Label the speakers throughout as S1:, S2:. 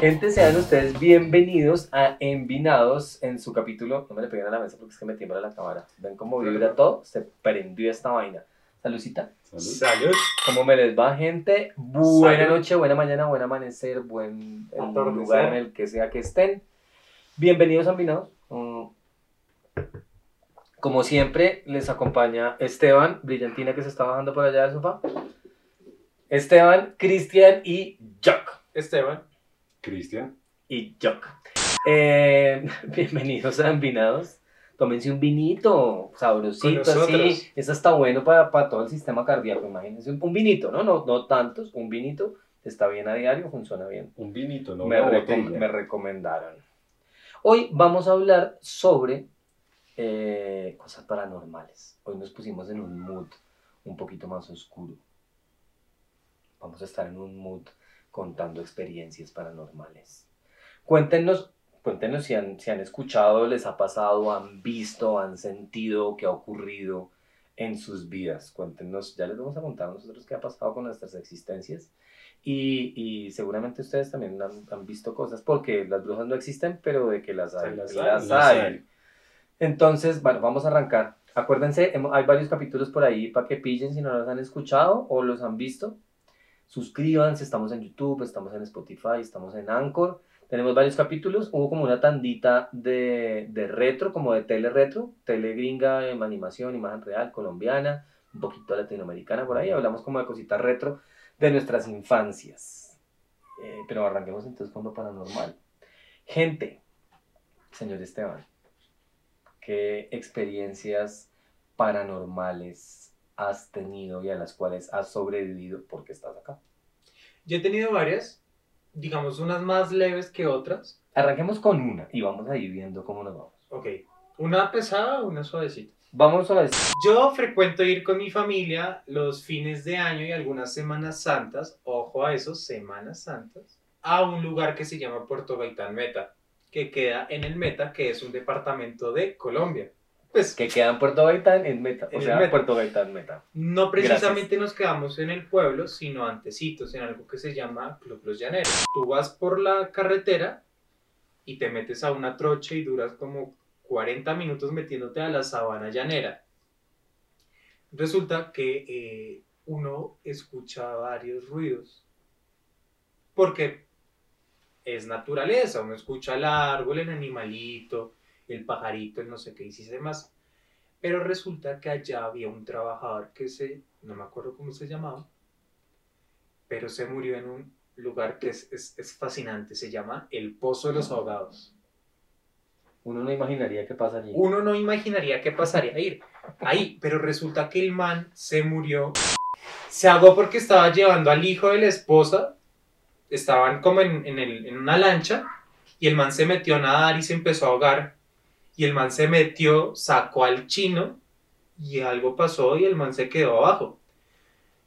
S1: Gente, sean ustedes bienvenidos a Envinados en su capítulo. No me le peguen a la mesa porque es que me tiembla la cámara. ¿Ven cómo vibra todo? Se prendió esta vaina. Salucita.
S2: Salud.
S1: ¿Cómo me les va, gente? Buena
S2: Salud.
S1: noche, buena mañana, buen amanecer, buen el
S2: Atardecer.
S1: lugar en el que sea que estén. Bienvenidos a Envinados. Mm. Como siempre, les acompaña Esteban, brillantina que se está bajando por allá del sofá. Esteban, Cristian y Jock.
S2: Esteban.
S3: Cristian.
S1: y Jock. Eh, bienvenidos a Envinados. Tómense un vinito sabrosito así. Eso está bueno para, para todo el sistema cardíaco. Imagínense un, vinito, ¿no? ¿no? No tantos, un vinito. Está bien a diario, funciona bien.
S3: Un vinito, no
S1: recom- me recomendaron. Hoy vamos a hablar sobre eh, cosas paranormales. Hoy nos pusimos en un mood un poquito más oscuro. Vamos a estar en un mood contando experiencias paranormales. Cuéntenos, cuéntenos si han, si han escuchado, les ha pasado, han visto, han sentido, qué ha ocurrido en sus vidas. Cuéntenos, ya les vamos a contar a nosotros qué ha pasado con nuestras existencias. Y, y seguramente ustedes también han, han visto cosas, porque las brujas no existen, pero de que las hay,
S2: Sí, las
S1: las,
S2: hay,
S3: las
S1: hay. Entonces, bueno, vamos a arrancar. Acuérdense, hay varios capítulos por ahí para que pillen si no los han escuchado o los han visto. Suscríbanse, estamos en YouTube, estamos en Spotify, estamos en Anchor. Tenemos varios capítulos. Hubo como una tandita de, de retro, como de tele retro, tele gringa, em, animación, imagen real, colombiana, un poquito latinoamericana por ahí. Hablamos como de cositas retro de nuestras infancias. Eh, pero arranquemos entonces con lo paranormal. Gente, señor Esteban, ¿qué experiencias paranormales has tenido y a las cuales has sobrevivido porque estás acá?
S2: Yo he tenido varias, digamos unas más leves que otras.
S1: Arranquemos con una y vamos a ir viendo cómo nos vamos.
S2: Ok. Una pesada, una suavecita.
S1: Vamos a ver.
S2: Yo frecuento ir con mi familia los fines de año y algunas Semanas Santas, ojo a eso, Semanas Santas, a un lugar que se llama Puerto Gaitán Meta, que queda en el Meta, que es un departamento de Colombia. Pues
S1: Que queda en Puerto Gaitán en Meta. O
S2: En
S1: sea,
S2: Meta.
S1: Puerto Gaitán Meta.
S2: no precisamente nos quedamos en el pueblo, sino antecitos, en algo que se llama Club Los Llaneros. Tú vas por la carretera y te metes a una trocha y duras como 40 minutos metiéndote a la sabana llanera. Resulta que eh, uno escucha varios ruidos. Porque es naturaleza, uno escucha el árbol, el animalito, el pajarito, el no sé qué y si más. Pero resulta que allá había un trabajador que se, no me acuerdo cómo se llamaba, pero se murió en un lugar que es, es, es fascinante, se llama el Pozo de los Ahogados.
S1: Uno no imaginaría qué pasa allí.
S2: Uno no imaginaría qué pasaría ahí, ahí, pero resulta que el man se murió. Se ahogó porque estaba llevando al hijo de la esposa, estaban como en, en, el- en una lancha, y el man se metió a nadar y se empezó a ahogar. Y el man se metió, sacó al chino, y algo pasó y el man se quedó abajo.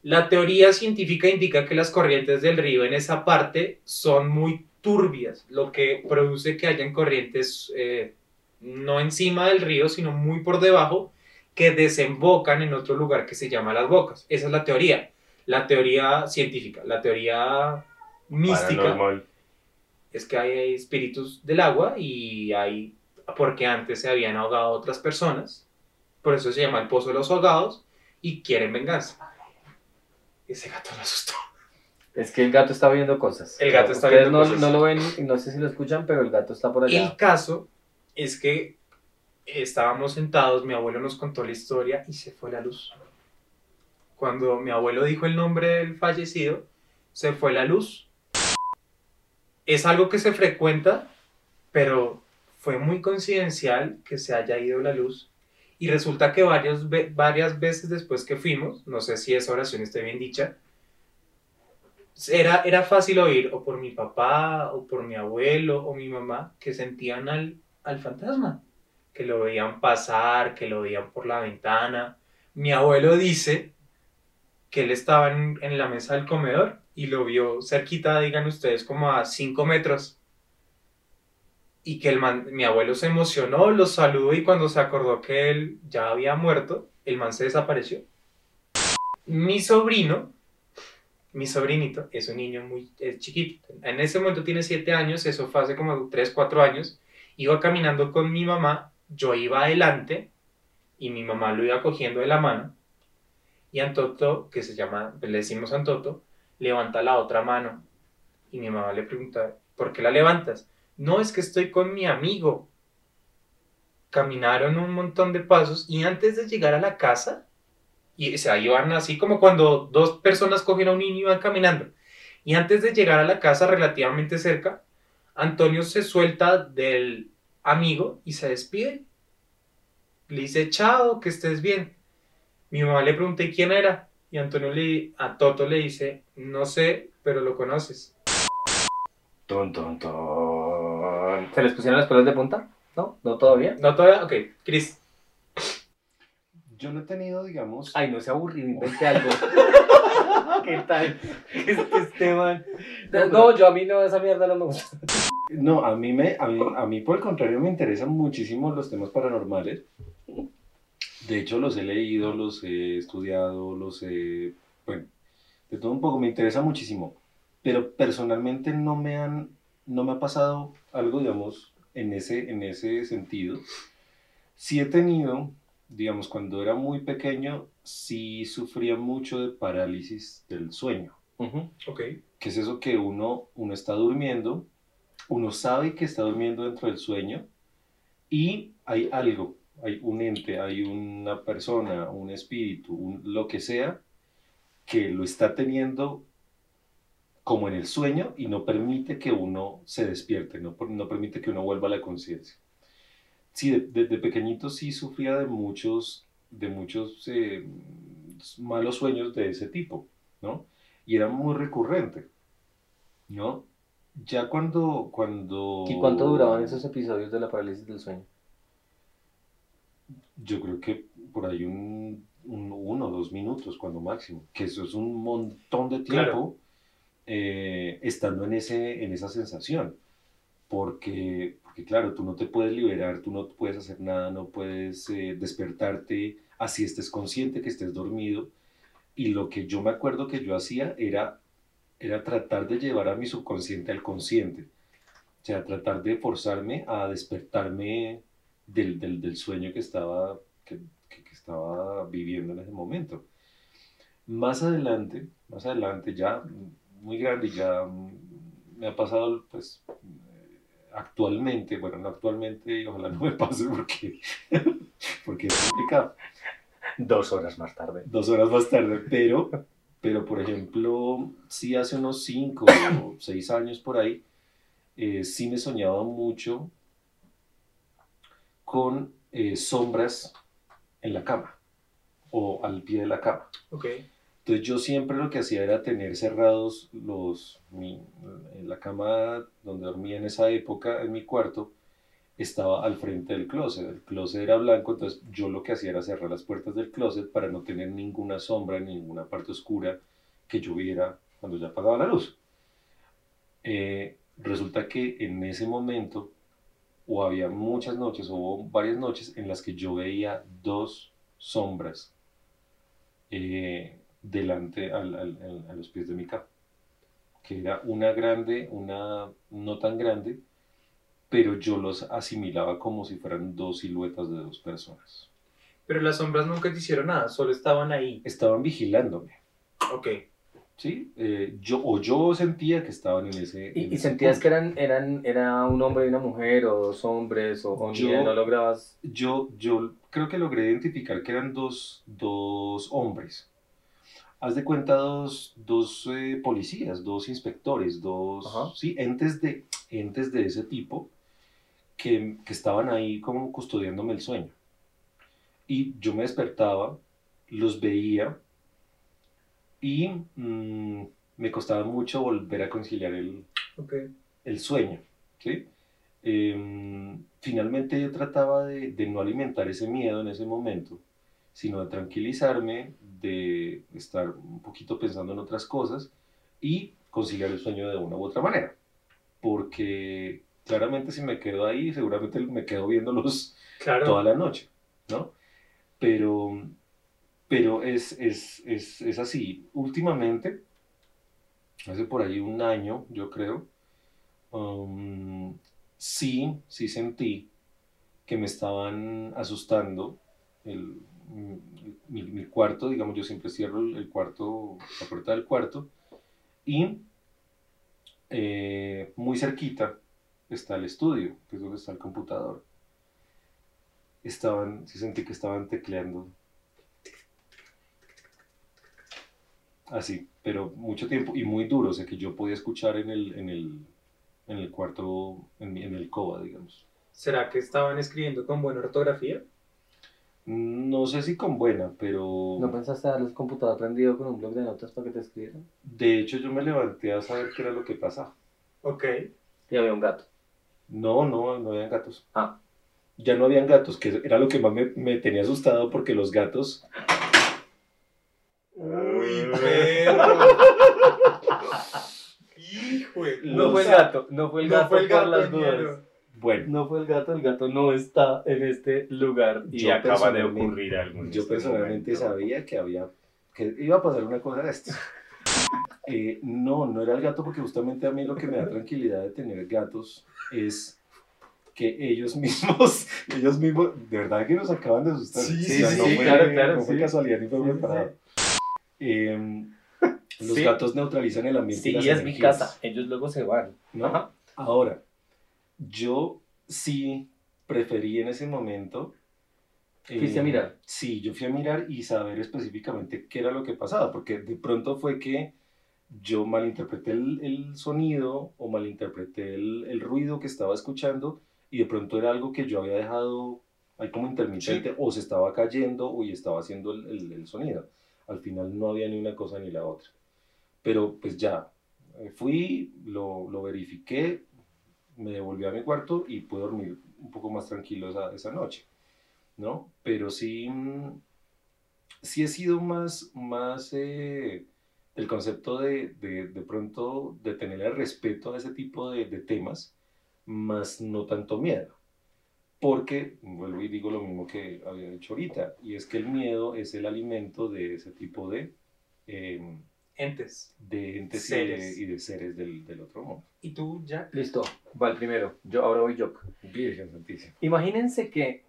S2: La teoría científica indica que las corrientes del río en esa parte son muy turbias, lo que produce que hayan corrientes eh, no encima del río, sino muy por debajo, que desembocan en otro lugar que se llama Las Bocas. Esa es la teoría, la teoría científica, la teoría mística
S3: Paranormal.
S2: es que hay espíritus del agua y hay, porque antes se habían ahogado otras personas, por eso se llama el pozo de los ahogados y quieren venganza. Ese gato lo asustó.
S1: Es que el gato está viendo cosas.
S2: El gato está
S1: Ustedes
S2: viendo
S1: no,
S2: cosas.
S1: no lo ven y no sé si lo escuchan, pero el gato está por allá.
S2: El caso es que estábamos sentados, mi abuelo nos contó la historia y se fue la luz. Cuando mi abuelo dijo el nombre del fallecido, se fue la luz. Es algo que se frecuenta, pero fue muy coincidencial que se haya ido la luz. Y resulta que varios, varias veces después que fuimos, no sé si esa oración esté bien dicha, era, era fácil oír o por mi papá o por mi abuelo o mi mamá que sentían al, al fantasma, que lo veían pasar, que lo veían por la ventana. Mi abuelo dice que él estaba en, en la mesa del comedor y lo vio cerquita, digan ustedes, como a 5 metros. y que el man, mi abuelo se emocionó, lo saludó y cuando se acordó que él ya había muerto, el man se desapareció. Mi sobrino, mi sobrinito, es un niño muy es chiquito. En ese momento tiene 7 años, eso fue hace como 3, 4 años. Iba caminando con mi mamá, yo iba adelante y mi mamá lo iba cogiendo de la mano. Y Antoto, que se llama, le decimos Antoto, levanta la otra mano. Y mi mamá le pregunta, ¿por qué la levantas? No, es que estoy con mi amigo. Caminaron un montón de pasos y antes de llegar a la casa, y se iban así como cuando dos personas cogen a un niño y van caminando. Y antes de llegar a la casa relativamente cerca, Antonio se suelta del amigo y se despide. Le dice, chao, que estés bien. Mi mamá le pregunta, ¿y quién era? Y Antonio le, a Toto le dice, no sé, pero lo conoces.
S1: Ton, ton, ton. ¿Se les pusieron las pelos de punta? ¿No? ¿No todavía?
S2: ¿No todavía? Ok, Chris.
S3: Yo no he tenido, digamos.
S1: Ay, no se aburrido, inventé algo. ¿Qué tal? Este, este man. No, yo a mí no, esa mierda no me gusta.
S3: No, a mí, me, a, mí, a mí por el contrario me interesan muchísimo los temas paranormales. De hecho, los he leído, los he estudiado, los he... Bueno, de todo un poco, me interesa muchísimo. Pero personalmente no me han... No me ha pasado algo, digamos, en ese, en ese sentido. Sí he tenido, digamos, cuando era muy pequeño, sí sufría mucho de parálisis del sueño.
S1: Ujú.
S2: Ok.
S3: que es eso que uno, uno está durmiendo, uno sabe que está durmiendo dentro del sueño y hay algo, hay un ente, hay una persona, un espíritu, lo que sea, que lo está teniendo como en el sueño y no permite que uno se despierte, no, no permite que uno vuelva a la conciencia. Sí, de- desde pequeñito sí sufría de muchos, de muchos eh, malos sueños de ese tipo, ¿no? y era muy recurrente, ¿no? Ya cuando, cuando...
S1: ¿Y cuánto duraban esos episodios de la parálisis del sueño?
S3: Yo creo que por ahí un, un- uno o dos minutos, cuando máximo, que eso es un montón de tiempo
S2: Claro.
S3: eh, estando en, ese, en esa sensación, porque, porque claro, tú no te puedes liberar, tú no puedes hacer nada, no puedes eh, despertarte, así estés consciente que estés dormido, y lo que yo me acuerdo que yo hacía era, era tratar de llevar a mi subconsciente al consciente. O sea, tratar de forzarme a despertarme del, del, del sueño que estaba, que, que- que estaba viviendo en ese momento. Más adelante, más adelante, ya muy grande, y ya me ha pasado, pues, actualmente, bueno, no actualmente, ojalá no me pase porque, porque es complicado
S1: Dos horas más tarde.
S3: dos horas más tarde, pero, pero por ejemplo, sí hace unos cinco o seis años por ahí, eh, sí me soñaba mucho con eh, sombras en la cama o al pie de la cama.
S2: Ok.
S3: Entonces yo siempre lo que hacía era tener cerrados los, mi- en la cama donde dormía en esa época, en mi cuarto, estaba al frente del closet. El closet era blanco, entonces yo lo que hacía era cerrar las puertas del closet para no tener ninguna sombra, ninguna parte oscura que yo viera cuando ya apagaba la luz. Eh, resulta que en ese momento, o había muchas noches, o hubo varias noches en las que yo veía dos sombras eh, delante al- al- al- a los pies de mi cama. Que era una grande, una no tan grande, pero yo los asimilaba como si fueran dos siluetas de dos personas.
S2: Pero las sombras nunca te hicieron nada, solo estaban ahí.
S3: Estaban vigilándome,
S2: Ok.
S3: ¿Sí? Eh, yo, o yo sentía que estaban en ese... en
S1: ¿Y,
S3: ese
S1: sentías
S3: punto.
S1: que eran, eran era un hombre y una mujer, o dos hombres, o, o
S3: Yo-
S1: no lograbas?
S3: yo, yo creo que logré identificar que eran dos, dos hombres. Haz de cuenta dos, dos eh, policías, dos inspectores, dos
S1: Ajá.
S3: sí, entes, de, entes de ese tipo que, que estaban ahí como custodiándome el sueño. Y yo me despertaba, los veía y mm, me costaba mucho volver a conciliar el,
S2: Ok.
S3: el sueño, ¿sí? Em, finalmente yo trataba de, de no alimentar ese miedo en ese momento, sino de tranquilizarme, de estar un poquito pensando en otras cosas y conciliar el sueño de una u otra manera. Porque, Claramente si me quedo ahí, seguramente me quedo viéndolos
S2: Claro.
S3: toda la noche, ¿no? Pero, pero es, es, es, es así. Últimamente, hace por ahí un año, yo creo, um, sí, sí sentí que me estaban asustando el, mi, cuarto, digamos, yo siempre cierro el, el cuarto, la puerta del cuarto, y eh, muy cerquita está el estudio, que es donde está el computador. Estaban, sí sentí que estaban tecleando. Así, pero mucho tiempo y muy duro, o sea que yo podía escuchar en el, en el, en el cuarto, en, el coba, digamos.
S2: ¿Será que estaban escribiendo con buena ortografía?
S3: No sé si con buena, pero
S1: ¿No pensaste darles computador prendido con un blog de notas para que te escribieran?
S3: de hecho yo me levanté a saber qué era lo que pasaba.
S2: Ok.
S1: Y había un gato.
S3: No, no, no habían gatos.
S1: Ah.
S3: Ya no habían gatos, que era lo que más me, me tenía asustado porque los gatos
S2: Uy, perro. Hijo de
S1: No fue el gato, no fue el
S2: No
S1: gato
S2: fue el
S1: por
S2: gato,
S1: las.
S3: Bueno,
S1: No fue el gato, el gato no está en este lugar y
S3: Yo
S1: acaba de
S3: personalmente-
S1: ocurrir algo. en
S3: yo
S1: este
S3: personalmente
S1: momento.
S3: sabía que había que iba a pasar una cosa de esto. Eh, no, no era el gato porque justamente a mí lo que me da tranquilidad de tener gatos es que ellos mismos, ellos mismos, de verdad que nos acaban de asustar.
S2: Sí,
S3: O
S2: sí,
S3: sea,
S2: sí,
S3: no
S2: sí,
S3: fue,
S1: claro, claro,
S3: no fue
S1: sí.
S3: casualidad ni fue
S1: Sí, sí,
S3: preparado. Em, los
S1: Sí.
S3: gatos neutralizan el ambiente.
S1: Sí,
S3: y las
S1: es mi casa. Ellos luego se van.
S3: ¿no?
S1: Ajá.
S3: Ahora, yo sí preferí en ese momento.
S1: Fuiste a mirar.
S3: Sí, yo fui a mirar y saber específicamente qué era lo que pasaba, porque de pronto fue que yo malinterpreté el, el sonido o malinterpreté el, el ruido que estaba escuchando y de pronto era algo que yo había dejado ahí como intermitente o se estaba cayendo o y estaba haciendo el- el sonido. Al final no había ni una cosa ni la otra. Pero pues ya, eh, fui, lo, lo verifiqué, me devolví a mi cuarto y pude dormir un poco más tranquilo esa, esa noche, ¿no? Pero sí, mm, sí he sido más, más eh, el concepto de, de, de pronto de tener el respeto a ese tipo de, de temas, más no tanto miedo. Porque, vuelvo y digo lo mismo que había dicho ahorita, y es que el miedo es el alimento de ese tipo de, em,
S2: Entes.
S3: de entes y
S2: Seres.
S3: de, y de seres del, del otro mundo.
S2: ¿Y tú, Jack?
S1: Listo, va el primero. Yo, ahora voy yo.
S3: Virgen Santísima.
S1: Imagínense que.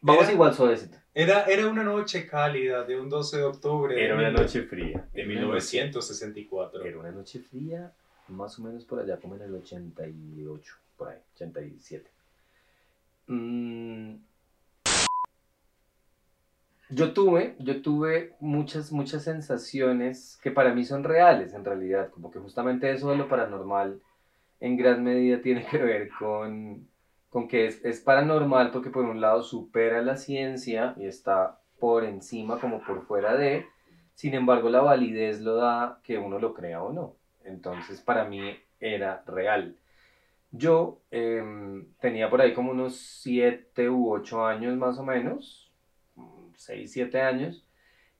S1: Vamos
S2: Era-
S1: igual suavecito.
S2: Era, era una noche cálida de un 12 de octubre de,
S1: Era una
S2: mil-
S1: noche fría.
S2: de 1964.
S1: Era una noche fría, más o menos por allá, como en el 88, por ahí, 87. Mm, Yo tuve, yo tuve muchas, muchas sensaciones que para mí son reales en realidad, como que justamente eso de lo paranormal en gran medida tiene que ver con, con que es, es paranormal porque por un lado supera la ciencia y está por encima como por fuera de, sin embargo la validez lo da que uno lo crea o no. Entonces para mí era real. Yo em, tenía por ahí como unos 7 u 8 años más o menos, 6, 7 años,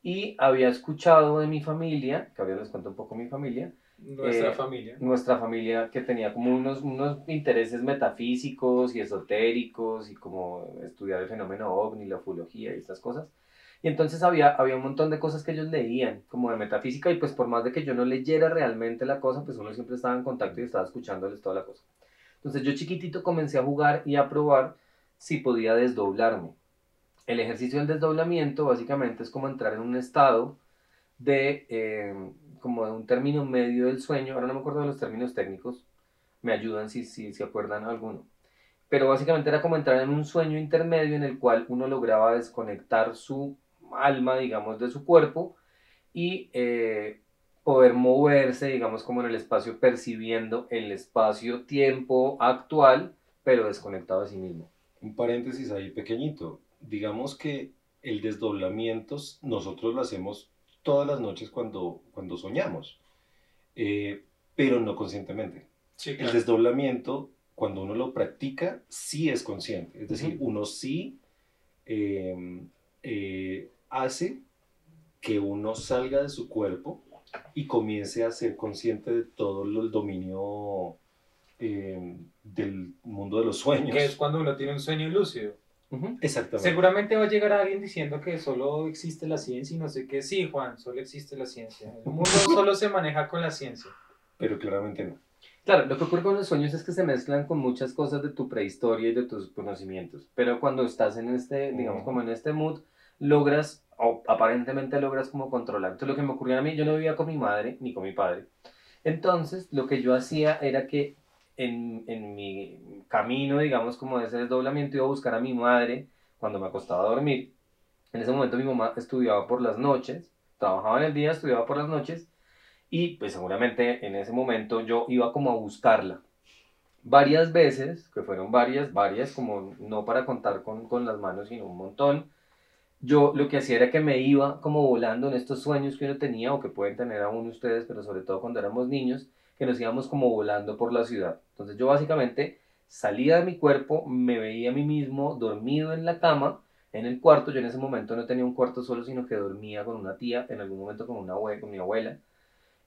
S1: y había escuchado de mi familia, que ahora les cuento un poco mi familia,
S2: Nuestra
S1: Eh,
S2: familia.
S1: nuestra familia que tenía como unos, unos intereses metafísicos y esotéricos y como estudiar el fenómeno ovni, la ufología y estas cosas. Y entonces había, había un montón de cosas que ellos leían, como de metafísica, y pues por más de que yo no leyera realmente la cosa, pues uno siempre estaba en contacto y estaba escuchándoles toda la cosa. Entonces yo chiquitito comencé a jugar y a probar si podía desdoblarme. El ejercicio del desdoblamiento básicamente es como entrar en un estado de, eh, como de un término medio del sueño, ahora no me acuerdo de los términos técnicos, me ayudan si, si se acuerdan alguno, pero básicamente era como entrar en un sueño intermedio en el cual uno lograba desconectar su alma, digamos, de su cuerpo y eh, poder moverse, digamos, como en el espacio, percibiendo el espacio-tiempo actual, pero desconectado de sí mismo.
S3: Un paréntesis ahí pequeñito. Digamos que el desdoblamiento nosotros lo hacemos todas las noches cuando, cuando soñamos, eh, pero no conscientemente.
S2: Sí,
S3: El
S2: claro.
S3: desdoblamiento, cuando uno lo practica, sí es consciente. Es decir,
S1: Ujú.
S3: uno sí eh, eh, hace que uno salga de su cuerpo y comience a ser consciente de todo el dominio eh, del mundo de los sueños.
S2: Que es cuando uno tiene un sueño lúcido.
S1: Ujú.
S3: Exactamente.
S2: Seguramente va a llegar alguien diciendo que solo existe la ciencia y no sé qué. Sí, Juan, solo existe la ciencia. El mundo solo se maneja con la ciencia.
S3: Pero claramente no.
S1: Claro, lo que ocurre con los sueños es que se mezclan con muchas cosas de tu prehistoria y de tus conocimientos. Pero cuando estás en este, digamos,
S3: Ujú.
S1: como en este mood, logras, aparentemente logras como controlar. Entonces, lo que me ocurrió a mí, yo no vivía con mi madre ni con mi padre. Entonces, lo que yo hacía era que en, en mi camino, digamos, como de ese desdoblamiento, iba a buscar a mi madre cuando me acostaba a dormir. En ese momento mi mamá estudiaba por las noches, trabajaba en el día, estudiaba por las noches, y pues seguramente en ese momento yo iba como a buscarla. Varias veces, que fueron varias, varias, como no para contar con, con las manos, sino un montón, yo lo que hacía era que me iba como volando en estos sueños que uno tenía o que pueden tener aún ustedes, pero sobre todo cuando éramos niños, que nos íbamos como volando por la ciudad. Entonces yo básicamente salía de mi cuerpo, me veía a mí mismo dormido en la cama, en el cuarto. Yo en ese momento no tenía un cuarto solo, sino que dormía con una tía, en algún momento con, una abue- con mi abuela.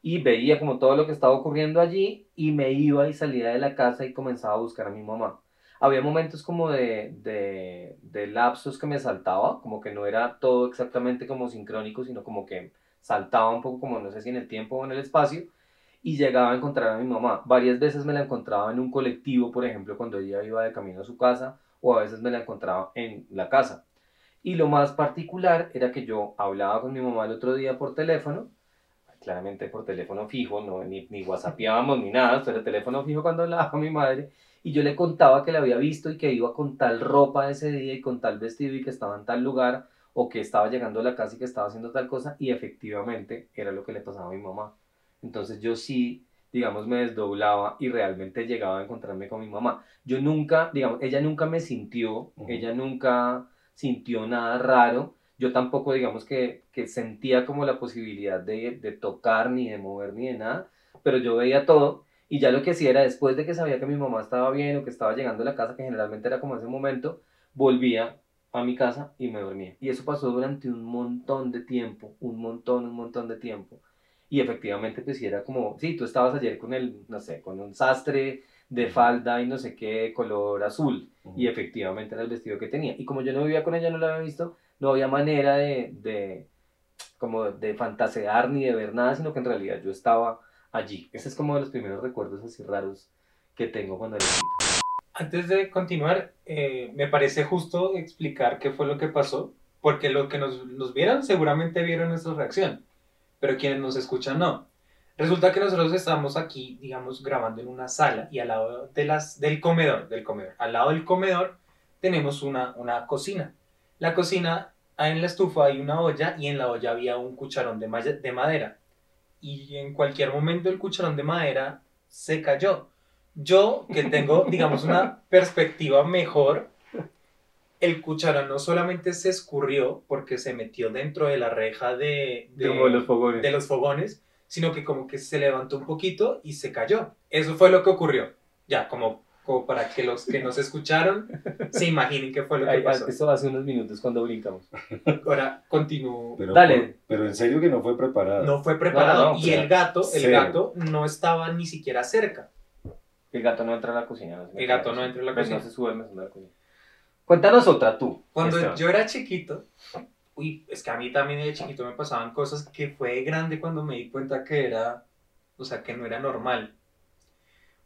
S1: Y veía como todo lo que estaba ocurriendo allí y me iba y salía de la casa y comenzaba a buscar a mi mamá. Había momentos como de, de, de lapsos que me saltaba, como que no era todo exactamente como sincrónico, sino como que saltaba un poco como no sé si en el tiempo o en el espacio y llegaba a encontrar a mi mamá. Varias veces me la encontraba en un colectivo, por ejemplo, cuando ella iba de camino a su casa, o a veces me la encontraba en la casa. Y lo más particular era que yo hablaba con mi mamá el otro día por teléfono, claramente por teléfono fijo, no, ni, ni whatsappeábamos ni nada, pero teléfono fijo cuando hablaba con mi madre, y yo le contaba que la había visto y que iba con tal ropa ese día y con tal vestido y que estaba en tal lugar, o que estaba llegando a la casa y que estaba haciendo tal cosa, y efectivamente era lo que le pasaba a mi mamá. Entonces yo sí, digamos, me desdoblaba y realmente llegaba a encontrarme con mi mamá. Yo nunca, digamos, ella nunca me sintió, ella nunca sintió nada raro. Yo tampoco, digamos, que, que sentía como la posibilidad de, de tocar, ni de mover, ni de nada, pero yo veía todo y ya lo que hacía era, después de que sabía que mi mamá estaba bien o que estaba llegando a la casa, que generalmente era como ese momento, volvía a mi casa y me dormía. Y eso pasó durante un montón de tiempo, un montón, un montón de tiempo. Y efectivamente, pues sí era como, sí, tú estabas ayer con el, no sé, con un sastre de falda y no sé qué, color azul. Y efectivamente era el vestido que tenía. Y como yo no vivía con ella, no lo había visto, no había manera de, de, como de fantasear ni de ver nada, sino que en realidad yo estaba allí. Ese es como de los primeros recuerdos así raros que tengo cuando era.
S2: Antes de continuar, eh, me parece justo explicar qué fue lo que pasó, porque lo que nos, vieron seguramente vieron nuestra reacción, pero quienes nos escuchan no. Resulta que nosotros estamos aquí, digamos, grabando en una sala y al lado del comedor, del comedor, al lado del comedor tenemos una, una cocina. La cocina, en la estufa hay una olla y en la olla había un cucharón de madera. Y en cualquier momento el cucharón de madera se cayó. Yo, que tengo, digamos, una perspectiva mejor, el cucharón no solamente se escurrió porque se metió dentro de la reja de, de-
S1: Como los fogones.
S2: de los fogones, sino que como que se levantó un poquito y se cayó. Eso fue lo que ocurrió. Ya, como, como para que los que nos escucharon se imaginen qué fue lo que
S1: Ay,
S2: pasó.
S1: Eso hace unos minutos cuando brincamos.
S2: Ahora continúo.
S3: Pero,
S1: Dale.
S3: pero en serio que no fue preparado.
S2: No fue preparado
S1: No, no,
S2: y el gato, el
S3: Cero.
S2: gato no estaba ni siquiera cerca.
S1: El gato no entra a la cocina. no
S2: El gato
S1: a
S2: no entra a la
S1: Pues
S2: cocina.
S1: No se sube al de la cocina. Cuéntanos otra tú.
S2: Cuando
S1: Esteban.
S2: yo era chiquito, uy, es que a mí también de chiquito me pasaban cosas que fue grande cuando me di cuenta que era, o sea, que no era normal.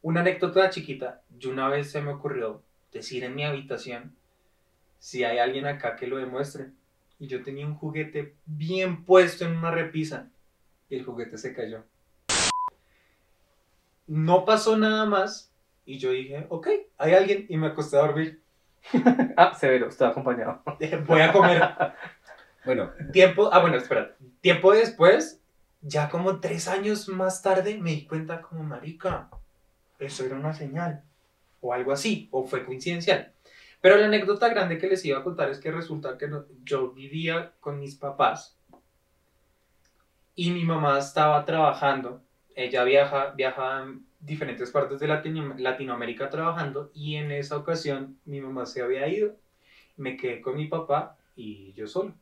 S2: Una anécdota chiquita, yo una vez se me ocurrió decir en mi habitación si hay alguien acá que lo demuestre. Y yo tenía un juguete bien puesto en una repisa y el juguete se cayó. No pasó nada más y yo dije, ok, hay alguien y me acosté a dormir.
S1: Ah, severo, estoy acompañado.
S2: Voy a comer.
S3: Bueno,
S2: Tiempo, ah, bueno, espera. Tiempo después, ya como tres años más tarde, me di cuenta como marica, eso era una señal. O algo así, o fue coincidencial. Pero la anécdota grande que les iba a contar es que resulta que yo vivía con mis papás y mi mamá estaba trabajando. Ella viaja, viaja en diferentes partes de Latino- Latinoamérica trabajando y en esa ocasión mi mamá se había ido. Me quedé con mi papá y yo solo.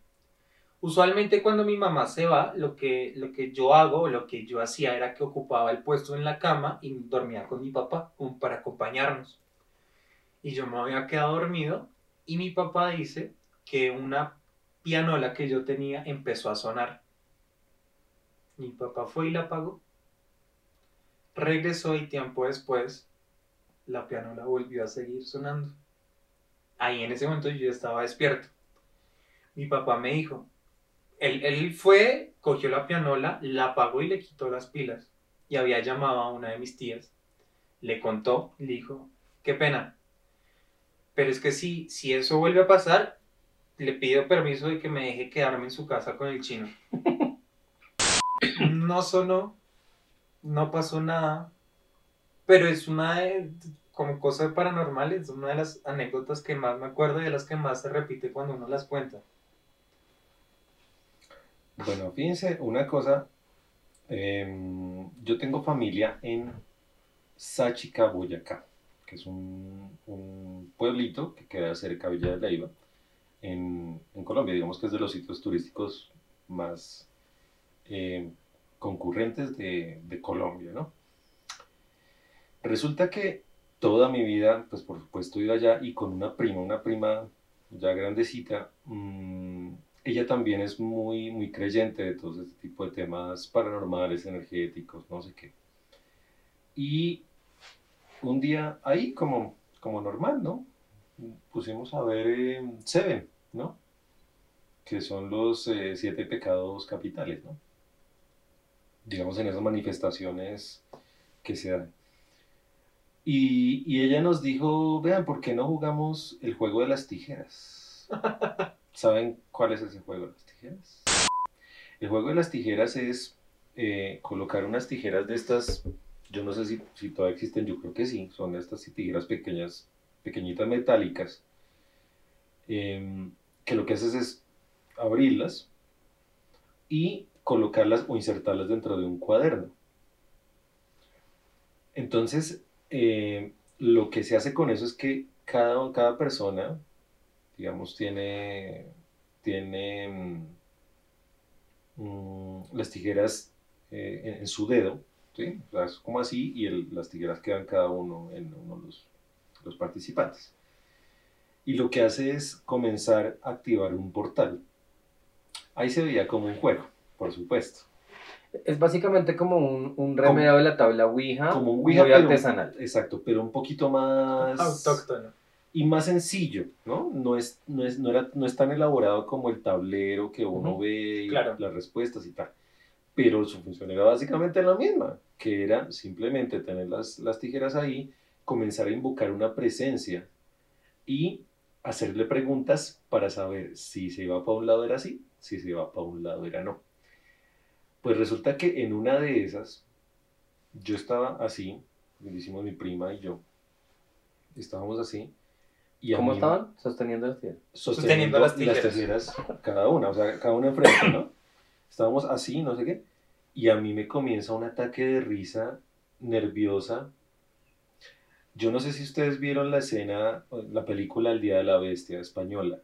S2: Usualmente cuando mi mamá se va, lo que, lo que yo hago, lo que yo hacía era que ocupaba el puesto en la cama y dormía con mi papá, como para acompañarnos. Y yo me había quedado dormido y mi papá dice que una pianola que yo tenía empezó a sonar. Mi papá fue y la apagó. Regresó y tiempo después la pianola volvió a seguir sonando. Ahí en ese momento yo estaba despierto. Mi papá me dijo, él, él fue, cogió la pianola, la apagó y le quitó las pilas. Y había llamado a una de mis tías. Le contó, le dijo, qué pena. Pero es que si, si eso vuelve a pasar, le pido permiso de que me deje quedarme en su casa con el chino. No sonó, no pasó nada, pero es una de, como cosa paranormal, es una de las anécdotas que más me acuerdo y de las que más se repite cuando uno las cuenta.
S3: Bueno, fíjense una cosa. em, yo tengo familia en Sáchica, Boyacá, que es un, pueblito que queda cerca de Villa de Leyva, en, en Colombia. Digamos que es de los sitios turísticos más eh, concurrentes de, Colombia, ¿no? Resulta que toda mi vida, pues por supuesto, ido allá y con una prima, una prima ya grandecita, mm, ella también es muy, muy creyente de todo este tipo de temas paranormales, energéticos, no sé qué. Y un día ahí, como, como normal, ¿no? Pusimos a ver eh, Seven, ¿no? Que son los eh, siete pecados capitales, ¿no? Digamos en esas manifestaciones que se dan. Y, y ella nos dijo, vean, ¿por qué no jugamos el juego de las tijeras? ¿Saben cuál es ese juego de las tijeras? El juego de las tijeras es eh, colocar unas tijeras de estas, yo no sé si, si todavía existen, yo creo que sí, son estas tijeras pequeñas, pequeñitas metálicas, em, que lo que haces es abrirlas y colocarlas o insertarlas dentro de un cuaderno. Entonces, eh, lo que se hace con eso es que cada, cada persona, digamos, tiene, tiene mm, mm, las tijeras eh, en, en su dedo, ¿sí? O sea, es como así y el- las tijeras quedan cada uno en uno de los, los participantes. Y lo que hace es comenzar a activar un portal. Ahí se veía como un juego, por supuesto.
S1: Es básicamente como un, un remedio de la tabla Ouija,
S3: Como un Ouija,
S1: muy
S3: pero-
S1: artesanal.
S3: Exacto, pero un poquito más...
S2: Autóctono.
S3: Y más sencillo, ¿no? No es, no es, no era, no es tan elaborado como el tablero que uno
S1: Ujú.
S3: ve y
S2: Claro.
S3: las respuestas y tal. Pero su función era básicamente la misma, que era simplemente tener las, las tijeras ahí, comenzar a invocar una presencia y hacerle preguntas para saber si se iba para un lado era sí, si se iba para un lado era no. Pues resulta que en una de esas, yo estaba así, lo hicimos mi prima y yo, estábamos así. Y
S1: ¿Cómo
S3: mí-
S1: estaban? Sosteniendo las tijeras.
S3: sosteniendo
S2: Sosteniendo las
S3: las
S2: tijeras.
S3: tijeras, cada una, o sea, cada una enfrente, ¿no? Estábamos así, no sé qué, y a mí me comienza un ataque de risa nerviosa. Yo no sé si ustedes vieron la escena, la película El Día de la Bestia española,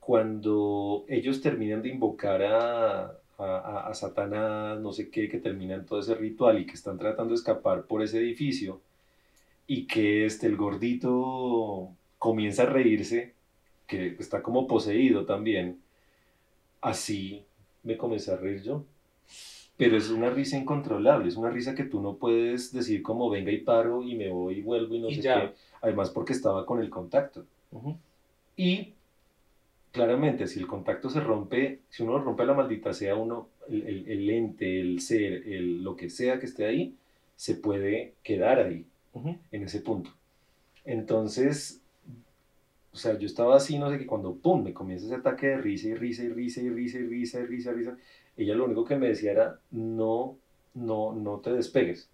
S3: cuando ellos terminan de invocar a, a, a- a Satanás, no sé qué, que terminan todo ese ritual y que están tratando de escapar por ese edificio, y que este, el gordito comienza a reírse que está como poseído también, así me comencé a reír yo. Pero es una risa incontrolable, es una risa que tú no puedes decir como venga y paro y me voy y vuelvo y no
S2: Y
S3: sé
S2: ya.
S3: qué. Además porque estaba con el contacto.
S1: Ujú.
S3: Y claramente si el contacto se rompe, si uno rompe la maldita sea uno, el, el- el ente, el ser, el, lo que sea que esté ahí, se puede quedar ahí
S1: Ujú.
S3: en ese punto. Entonces, o sea, yo estaba así, no sé qué, cuando pum, me comienza ese ataque de risa y risa y risa y risa y risa y risa y risa, ella lo único que me decía era, no, no, no te despegues,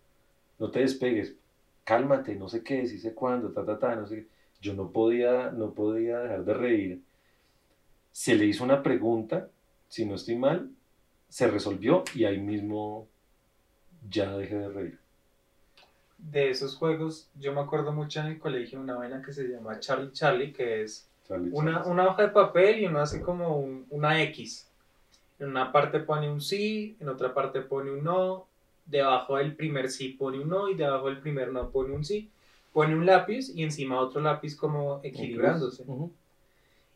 S3: no te despegues, cálmate, no sé qué, sí sé cuándo, ta, ta, ta, no sé qué. Yo no podía, no podía dejar de reír. Se le hizo una pregunta, si no estoy mal, se resolvió y ahí mismo ya dejé de reír.
S2: De esos juegos, yo me acuerdo mucho en el colegio una vaina que se llama Charlie Charlie, que es
S3: Charlie,
S2: una,
S3: Charlie.
S2: una hoja de papel y uno hace como un- una X. En una parte pone un sí, en otra parte pone un no, debajo del primer sí pone un no y debajo del primer no pone un sí. Pone un lápiz y encima otro lápiz como equilibrándose.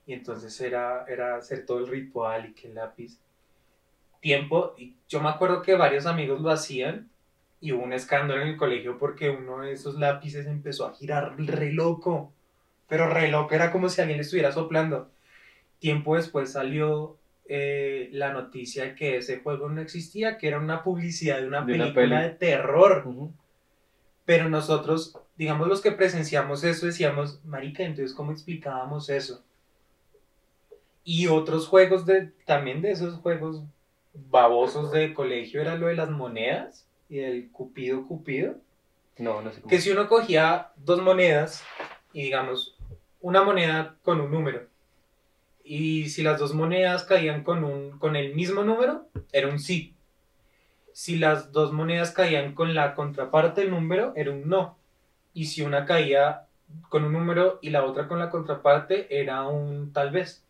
S2: Y entonces era, era hacer todo el ritual y que el lápiz. Tiempo, y yo me acuerdo que varios amigos lo hacían y hubo un escándalo en el colegio porque uno de esos lápices empezó a girar re loco. Pero re loco, era como si alguien le estuviera soplando. Tiempo después salió eh, la noticia de que ese juego no existía, que era una publicidad de una
S1: De
S2: película de terror. Pero nosotros, digamos los que presenciamos eso, decíamos, marica, entonces ¿cómo explicábamos eso? Y otros juegos de, también de esos juegos babosos de colegio era lo de las monedas y el cupido cupido.
S1: No, no sé cómo.
S2: Que si uno cogía dos monedas y digamos, una moneda con un número. Y si las dos monedas caían con, un, con el mismo número, era un sí. Si las dos monedas caían con la contraparte del número, era un no. Y si una caía con un número y la otra con la contraparte, era un tal vez.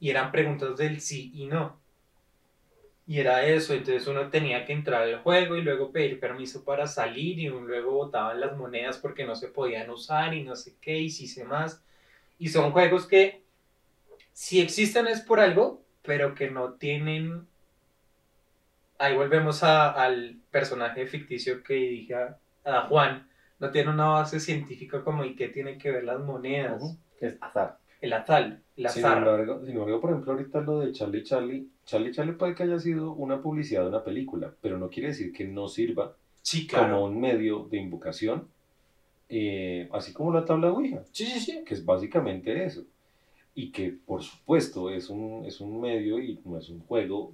S2: Y eran preguntas del sí y no. Y era eso, entonces uno tenía que entrar al juego y luego pedir permiso para salir y luego botaban las monedas porque no se podían usar y no sé qué y si sé más. Y son juegos que si existen es por algo, pero que no tienen... Ahí volvemos a- al personaje ficticio que dije a, Juan. No tiene una base científica como y qué tienen que ver las monedas.
S1: Es azar.
S2: El azar. El
S3: Sin
S2: azar.
S3: embargo, sin embargo, por ejemplo, ahorita lo de Charlie Charlie, Charlie Charlie puede que haya sido una publicidad de una película, pero no quiere decir que no sirva
S2: sí,
S3: como un medio de invocación, eh, así como la tabla Ouija,
S2: Sí, sí, sí.
S3: que es básicamente eso. Y que, por supuesto, es un, es un medio y no es un juego.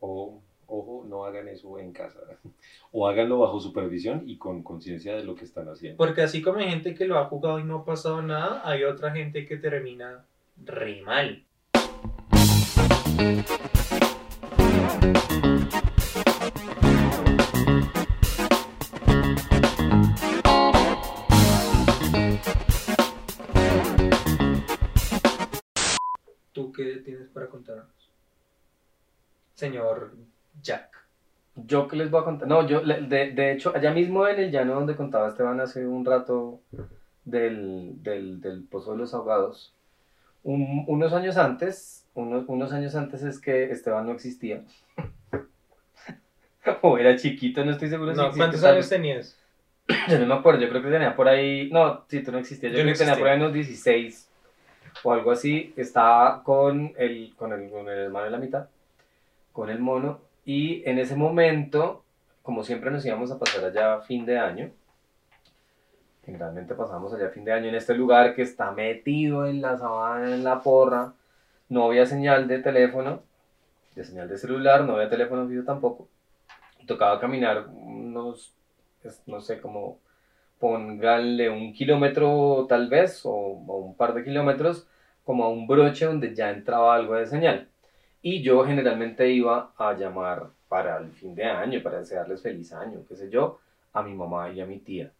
S3: O, ojo, no hagan eso en casa. O háganlo bajo supervisión y con conciencia de lo que están haciendo.
S2: Porque así como hay gente que lo ha jugado y no ha pasado nada, hay otra gente que termina re mal. ¿Tú qué tienes para contarnos? Señor Jack.
S1: Yo que les voy a contar. No, yo, de, de hecho, allá mismo en el llano donde contaba Esteban hace un rato del, del, del Pozo de los Ahogados, un- unos años antes, unos, unos años antes es que Esteban no existía. o era chiquito, no estoy seguro si
S2: No, ¿Cuántos años tenías?
S1: Yo no me acuerdo, yo creo que tenía por ahí. No, sí, tú no existías. Yo,
S2: Yo no
S1: creo que tenía por ahí unos 16 o algo así. Estaba con el, con el, con el hermano de la mitad, con el mono. Y en ese momento, como siempre nos íbamos a pasar allá fin de año. Generalmente pasamos allá fin de año en este lugar que está metido en la sabana, en la porra. No había señal de teléfono, de señal de celular, no había teléfono fijo tampoco. Tocaba caminar unos no sé, como póngale un kilómetro tal vez, o un par de kilómetros, como a un broche donde ya entraba algo de señal. Y yo generalmente iba a llamar para el fin de año, para desearles feliz año, qué sé yo, a mi mamá y a mi tía.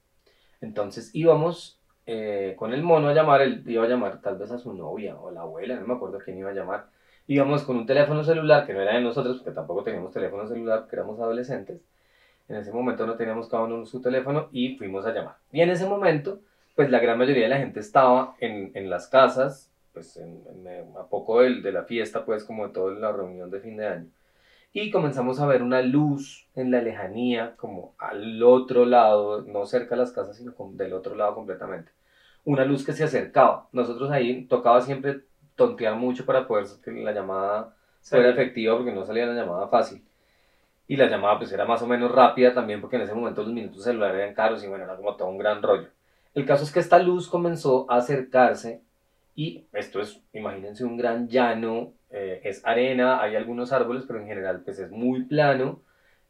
S1: Entonces íbamos eh, con el mono a llamar, él iba a llamar tal vez a su novia o a la abuela, no me acuerdo quién iba a llamar. Íbamos con un teléfono celular que no era de nosotros, porque tampoco teníamos teléfono celular, porque éramos adolescentes. En ese momento no teníamos cada uno su teléfono y fuimos a llamar. Y en ese momento, pues la gran mayoría de la gente estaba en, en las casas, pues en, en- a poco del- de, la fiesta, pues como de toda la reunión de fin de año. Y comenzamos a ver una luz en la lejanía, como al otro lado, no cerca de las casas, sino como del otro lado completamente. Una luz que se acercaba. Nosotros ahí tocaba siempre tontear mucho para poder que la llamada fuera efectiva porque no salía la llamada fácil. Y la llamada pues era más o menos rápida también porque en ese momento los minutos celulares eran caros y bueno, era como todo un gran rollo. El caso es que esta luz comenzó a acercarse y esto es, imagínense un gran llano, eh, es arena, hay algunos árboles, pero en general pues es muy plano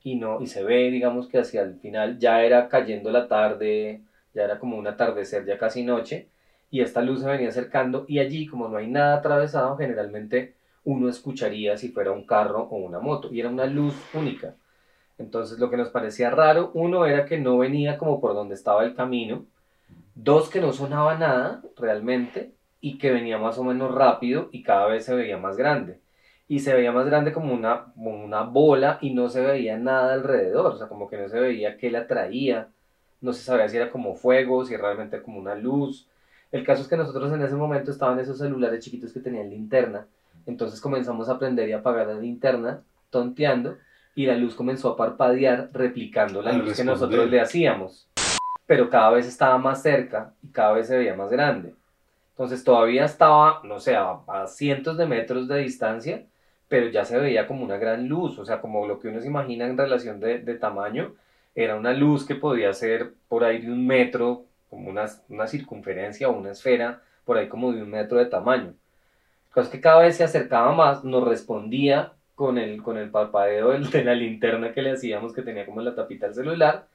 S1: y, no, y se ve, digamos que hacia el final ya era cayendo la tarde, ya era como un atardecer, ya casi noche, y esta luz se venía acercando y allí como no hay nada atravesado, generalmente uno escucharía si fuera un carro o una moto, y era una luz única. Entonces lo que nos parecía raro, uno era que no venía como por donde estaba el camino, dos que no sonaba nada realmente, y que venía más o menos rápido y cada vez se veía más grande. y se veía más grande como una, como una bola y no se veía nada alrededor, o sea, como que no se veía qué la traía, no se sabía si era como fuego, si realmente era como una luz. El caso es que nosotros en ese momento estaban esos celulares chiquitos que tenían linterna, entonces comenzamos a aprender y apagar la linterna, tonteando, y la luz comenzó a parpadear replicando la
S3: Al
S1: luz que
S3: responder.
S1: nosotros le hacíamos. Pero cada vez estaba más cerca y cada vez se veía más grande. Entonces todavía estaba, no sé, a, a cientos de metros de distancia, pero ya se veía como una gran luz, o sea, como lo que uno se imagina en relación de, de tamaño, era una luz que podía ser por ahí de un metro, como una, una circunferencia o una esfera, por ahí como de un metro de tamaño. Cosa que cada vez se acercaba más, nos respondía con el, con el parpadeo de la linterna que le hacíamos, que tenía como la tapita del celular,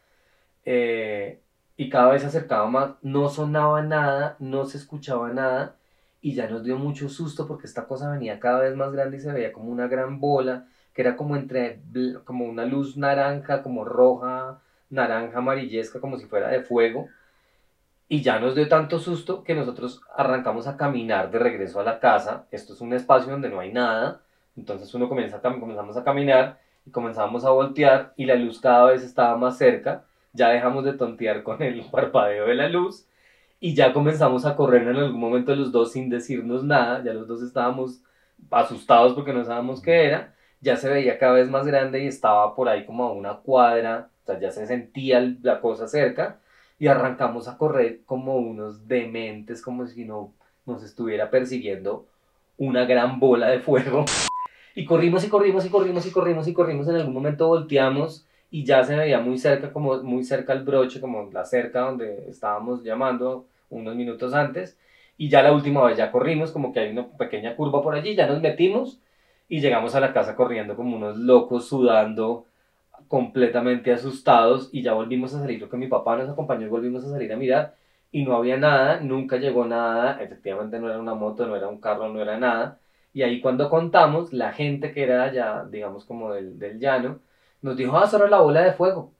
S1: eh, y cada vez se acercaba más, no sonaba nada, no se escuchaba nada, y ya nos dio mucho susto porque esta cosa venía cada vez más grande y se veía como una gran bola, que era como entre, como una luz naranja, como roja, naranja, amarillesca, como si fuera de fuego, y ya nos dio tanto susto que nosotros arrancamos a caminar de regreso a la casa, esto es un espacio donde no hay nada, entonces uno comienza a, comenzamos a caminar y comenzamos a voltear y la luz cada vez estaba más cerca, ya dejamos de tontear con el parpadeo de la luz y ya comenzamos a correr en algún momento los dos sin decirnos nada, ya los dos estábamos asustados porque no sabíamos qué era, ya se veía cada vez más grande y estaba por ahí como a una cuadra, o sea, ya se sentía la cosa cerca y arrancamos a correr como unos dementes, como si no nos estuviera persiguiendo una gran bola de fuego. Y corrimos y corrimos y corrimos y corrimos y corrimos, en algún momento volteamos y ya se veía muy cerca, como muy cerca el broche, como la cerca donde estábamos llamando unos minutos antes. Y ya la última vez ya corrimos, como que hay una pequeña curva por allí, ya nos metimos y llegamos a la casa corriendo como unos locos, sudando, completamente asustados y ya volvimos a salir, creo que mi papá nos acompañó y volvimos a salir a mirar y no había nada, nunca llegó nada, efectivamente no era una moto, no era un carro, no era nada. Y ahí cuando contamos, la gente que era allá, digamos como del, del llano, nos dijo, ah, solo la bola de fuego.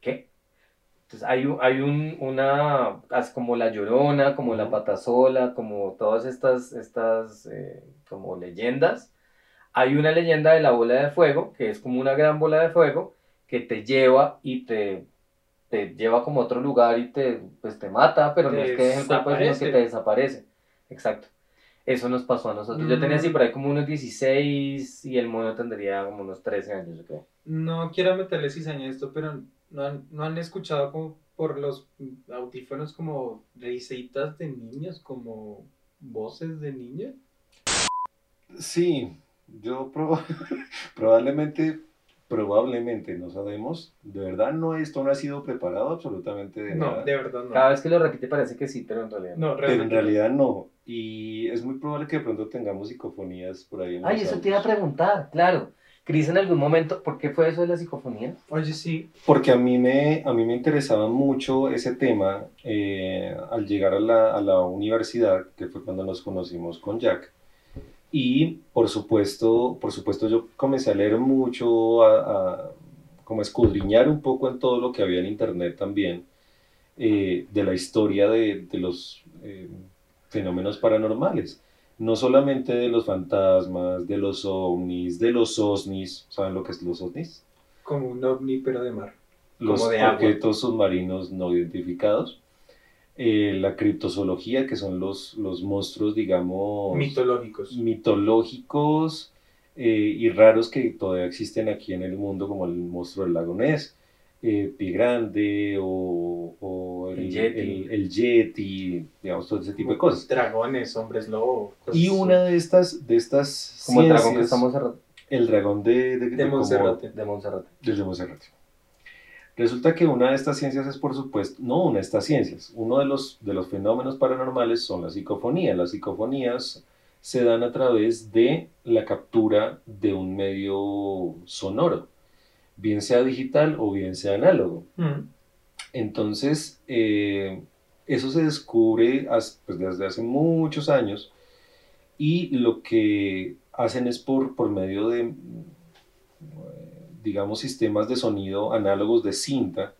S1: ¿Qué? Entonces hay, hay un, una, como la llorona, como la patasola, como todas estas, estas eh, como leyendas. Hay una leyenda de la bola de fuego, que es como una gran bola de fuego, que te lleva y te, te lleva como a otro lugar y te, pues te mata, pero no
S2: Te
S1: es que deje el cuerpo, sino que te desaparece. Exacto. Eso nos pasó a nosotros. Yo tenía así
S2: Mm.
S1: por ahí como unos 16 y el mono tendría como unos 13 años, yo creo.
S2: No quiero meterle cizaña a esto, pero no han, no han escuchado como por los audífonos como risitas de niños, como voces de niños.
S3: Sí, yo proba- probablemente, probablemente, no sabemos. De verdad, no, esto no ha sido preparado absolutamente de
S2: No,
S3: nada.
S2: de verdad no.
S1: Cada vez que lo repite parece que sí, pero en realidad no.
S2: No,
S3: Pero en
S2: realmente.
S3: realidad no. Y es muy probable que de pronto tengamos psicofonías por ahí. En
S1: Ay, eso te iba a preguntar, claro. Cris, en algún momento, ¿por qué fue eso de la psicofonía?
S2: Oye, sí.
S3: Porque a mí me, a mí me interesaba mucho ese tema eh, al llegar a la, a la universidad, que fue cuando nos conocimos con Jack. Y por supuesto, por supuesto yo comencé a leer mucho, a, a como a escudriñar un poco en todo lo que había en internet también, eh, de la historia de, de los eh, fenómenos paranormales. No solamente de los fantasmas, de los ovnis, de los osnis. ¿Saben lo que es los osnis?
S2: Como un ovni, pero de mar.
S3: los
S2: Como de agua.
S3: objetos submarinos no identificados, eh, la criptozoología, que son los, los monstruos, digamos,
S2: Mitológicos.
S3: mitológicos eh, y raros que todavía existen aquí en el mundo, como el monstruo del lago Ness, eh, Pie Grande o, o el,
S1: El Yeti.
S3: el- el Yeti, digamos, todo ese tipo de cosas.
S2: Dragones, hombres lobo. cosas
S3: Y una de estas, de estas
S1: Como el dragón que
S3: ciencias-
S1: estamos cerrando.
S3: el dragón de, de,
S2: de Monserrate.
S1: De
S3: desde Monserrate. Resulta que una de estas ciencias es, por supuesto, no una de estas ciencias, uno de los, de los fenómenos paranormales son las psicofonías. Las psicofonías se dan a través de la captura de un medio sonoro, bien sea digital o bien sea análogo.
S2: Mm.
S3: Entonces, eh, eso se descubre as- pues, desde hace muchos años y lo que hacen es por, por medio de, digamos, sistemas de sonido análogos de cinta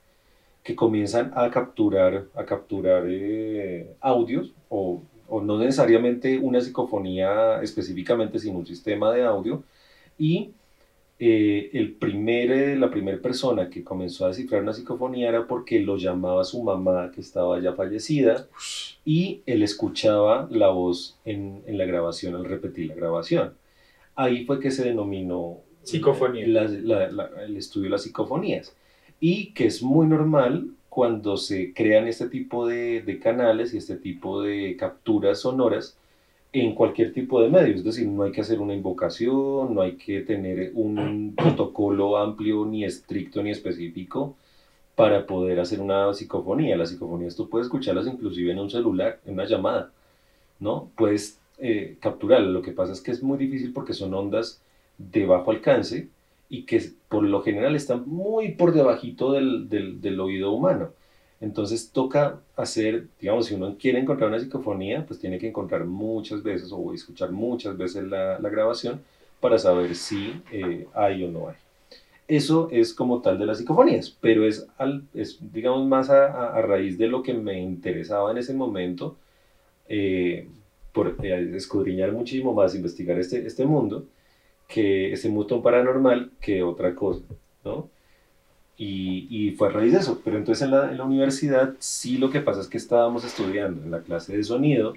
S3: que comienzan a capturar, a capturar eh, audios o o no necesariamente una psicofonía específicamente, sino un sistema de audio. Y eh, el primer, eh, la primera persona que comenzó a descifrar una psicofonía era porque lo llamaba su mamá que estaba ya fallecida y él escuchaba la voz en, en la grabación al repetir la grabación. Ahí fue que se denominó
S2: Psicofonía.
S3: la- la- la- el estudio de las psicofonías y que es muy normal cuando se crean este tipo de, de canales y este tipo de capturas sonoras en cualquier tipo de medio. Es decir, no hay que hacer una invocación, no hay que tener un protocolo amplio, ni estricto, ni específico para poder hacer una psicofonía. Las psicofonías tú puedes escucharlas inclusive en un celular, en una llamada, ¿no? Puedes eh, capturarlas. Lo que pasa es que es muy difícil porque son ondas de bajo alcance y que por lo general están muy por debajito del, del, del oído humano. Entonces toca hacer, digamos, si uno quiere encontrar una psicofonía, pues tiene que encontrar muchas veces o escuchar muchas veces la, la grabación para saber si eh, hay o no hay. Eso es como tal de las psicofonías, pero es, al, es digamos, más a, a- raíz de lo que me interesaba en ese momento, eh, por eh, escudriñar muchísimo más, investigar este, este mundo, que este mundo paranormal, que otra cosa, ¿no? Y, y fue a raíz de eso. Pero entonces en la, en la universidad sí lo que pasa es que estábamos estudiando en la clase de sonido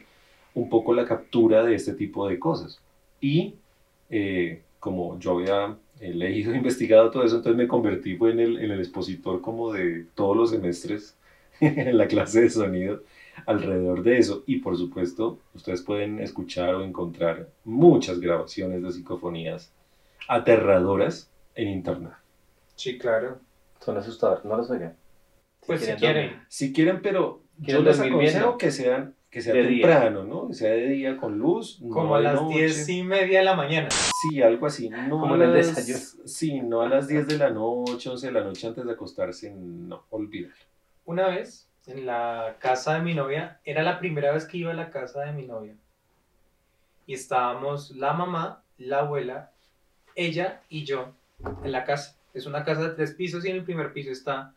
S3: un poco la captura de este tipo de cosas. Y eh, como yo había eh, leído investigado todo eso, entonces me convertí fue en el, en el expositor como de todos los semestres en la clase de sonido alrededor de eso. Y por supuesto, ustedes pueden escuchar o encontrar muchas grabaciones de psicofonías aterradoras en internet.
S2: Sí, claro.
S1: Son asustadores, no los oigan.
S2: Pues si
S1: quieren
S2: quieren.
S1: dormir.
S3: Si quieren, pero yo
S1: ¿Quieren
S3: les
S1: bien,
S3: aconsejo que sean que sea
S1: De día.
S3: temprano, ¿no? Que sea de día con luz.
S2: Como
S3: no
S2: a las
S3: noche.
S2: diez y media de la mañana.
S3: Sí, algo así. No
S1: Como
S3: a
S1: en el
S3: las-
S1: desayuno.
S3: Sí, no a las 10 de la noche, 11 de la noche antes de acostarse, no, olvídalo.
S2: Una vez, en la casa de mi novia, era la primera vez que iba a la casa de mi novia. Y estábamos la mamá, la abuela, ella y yo en la casa. Es una casa de tres pisos y en el primer piso está...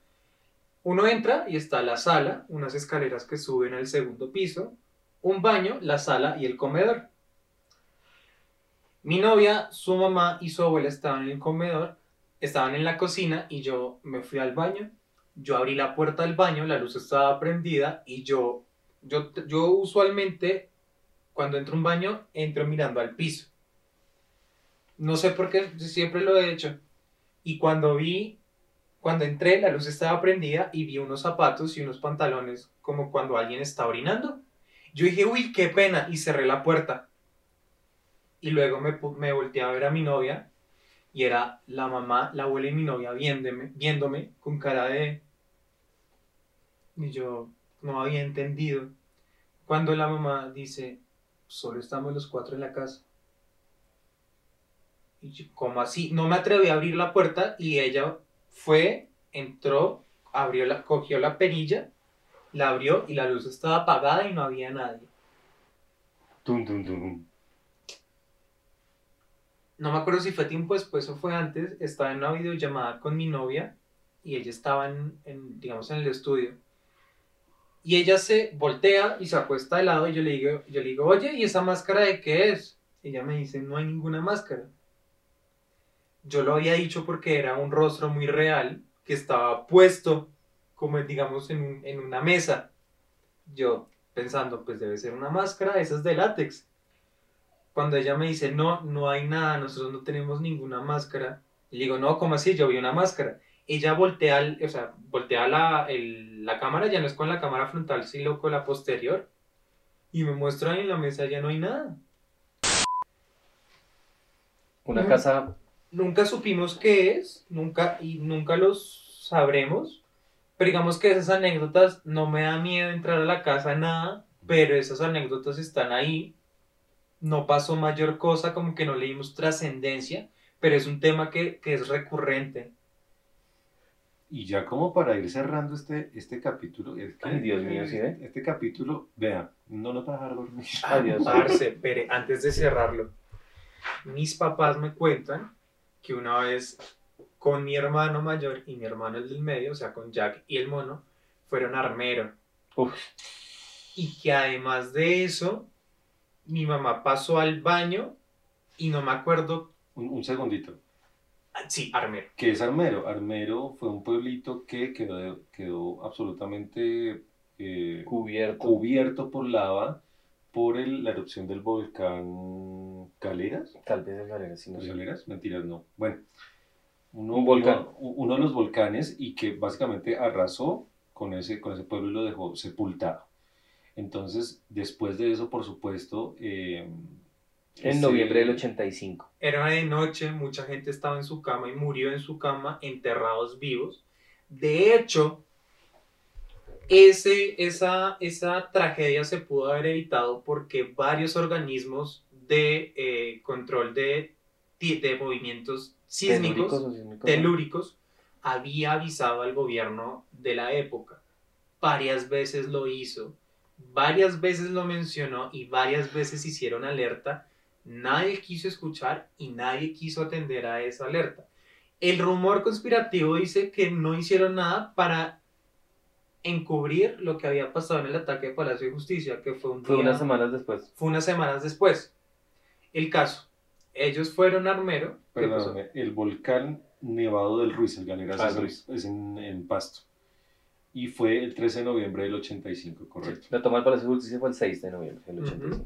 S2: Uno entra y está la sala, unas escaleras que suben al segundo piso, un baño, la sala y el comedor. Mi novia, su mamá y su abuela estaban en el comedor, estaban en la cocina y yo me fui al baño yo abrí la puerta del baño, la luz estaba prendida y yo, yo, yo usualmente cuando entro a un baño entro mirando al piso. No sé por qué, siempre lo he hecho. Y cuando vi, cuando entré, la luz estaba prendida y vi unos zapatos y unos pantalones como cuando alguien está orinando. Yo dije, uy, qué pena, y cerré la puerta. Y luego me, me volteé a ver a mi novia y era la mamá, la abuela y mi novia viéndome, viéndome con cara de... Y yo no había entendido. Cuando la mamá dice, solo estamos los cuatro en la casa. Y yo, ¿cómo así? No me atreví a abrir la puerta y ella fue, entró, abrió la, cogió la perilla, la abrió y la luz estaba apagada y no había nadie.
S3: Tum, tum, tum.
S2: no me acuerdo si fue tiempo después o fue antes, estaba en una videollamada con mi novia y ella estaba en, en, digamos, en el estudio. Y ella se voltea y se acuesta de lado y yo le digo, yo le digo, oye, ¿y esa máscara de qué es? Ella me dice, no hay ninguna máscara. Yo lo había dicho porque era un rostro muy real que estaba puesto, como digamos, en, un- en una mesa. Yo pensando, pues debe ser una máscara, esa es de látex cuando ella me dice, no, no hay nada, nosotros no tenemos ninguna máscara, y le digo, no, ¿cómo así? Yo vi una máscara. Ella voltea, el- o sea, voltea la, el- la cámara, ya no es con la cámara frontal, sino con la posterior, y me muestra ahí en la mesa, ya no hay nada.
S1: Una casa,
S2: Nunca supimos qué es, nunca, y nunca los sabremos, pero digamos que esas anécdotas no me da miedo entrar a la casa, nada, pero esas anécdotas están ahí, no pasó mayor cosa, como que no le dimos trascendencia, pero es un tema que, que es recurrente.
S3: Y ya como para ir cerrando este, este capítulo, es que,
S1: Ay, Dios mío, ¿sí ve?
S3: Este capítulo, vea, no nos va a dejar dormir.
S1: Ay, Dios.
S2: Parce, pero antes de cerrarlo, mis papás me cuentan que una vez con mi hermano mayor y mi hermano el del medio, o sea, con Jack y el mono, fueron a Armero.
S1: uf,
S2: y que además de eso, mi mamá pasó al baño y no me acuerdo.
S3: Un, un segundito.
S2: ah, Sí, Armero.
S3: ¿Qué es Armero? Armero fue un pueblito que quedó, quedó absolutamente eh,
S1: Cubierto.
S3: cubierto por lava por el- la erupción del volcán Caleras.
S1: Tal vez el galera, si no sé.
S3: ¿Galeras? Mentiras, no. Bueno, uno,
S1: Un volcán.
S3: uno- uno de los volcanes y que básicamente arrasó con ese, con ese pueblo y lo dejó sepultado. Entonces, después de eso, por supuesto... eh,
S1: En
S3: ese-
S1: noviembre del 85.
S2: Era de noche, mucha gente estaba en su cama y murió en su cama enterrados vivos. De hecho, ese, esa, esa tragedia se pudo haber evitado porque varios organismos de eh, control de, de movimientos sísmicos,
S1: sísmicos,
S2: telúricos, había avisado al gobierno de la época. Varias veces lo hizo, varias veces lo mencionó y varias veces hicieron alerta. Nadie quiso escuchar y nadie quiso atender a esa alerta. El rumor conspirativo dice que no hicieron nada para encubrir lo que había pasado en el ataque de Palacio de Justicia, que fue un
S1: Fue
S2: día-
S1: unas semanas después.
S2: fue unas semanas después. El caso, ellos fueron a Armero.
S3: Perdóname, el volcán Nevado del Ruiz, el Galeras
S1: Ah, Ruiz.
S3: es en, en Pasto. Y fue el 13 de noviembre del 85, correcto.
S1: La toma del Palacio de Justicia fue el 6 de noviembre del
S2: Ujú.
S1: 85.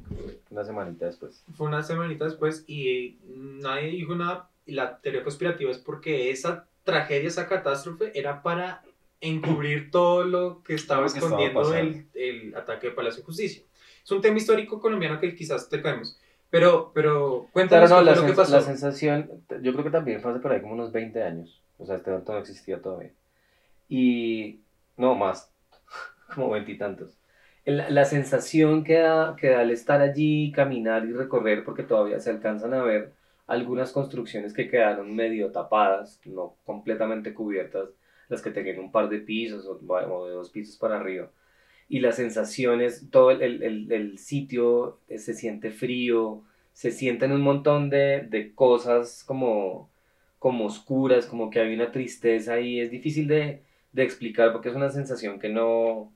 S1: Una semanita después.
S2: Fue una semanita después y nadie dijo nada. Y la teoría conspirativa es porque esa tragedia, esa catástrofe era para encubrir todo lo que estaba
S3: Lo que estaba
S2: escondiendo
S3: pasando.
S2: el, el ataque de Palacio de Justicia. Es un tema histórico colombiano que quizás te caemos. Pero, pero cuéntanos
S1: Claro, no, la,
S2: lo que
S1: sens-
S2: pasó.
S1: la sensación, yo creo que también fue hace por ahí como unos 20 años. O sea, este evento no existía todavía. Y no más, como veintitantos. La, la sensación que da, que da al estar allí, caminar y recorrer, porque todavía se alcanzan a ver algunas construcciones que quedaron medio tapadas, no completamente cubiertas, las que tenían un par de pisos o, de dos pisos para arriba. Y la sensación es, todo el, el- el- el sitio eh, se siente frío, se sienten un montón de, de cosas como, como oscuras, como que hay una tristeza ahí, es difícil de, de explicar porque es una sensación que no,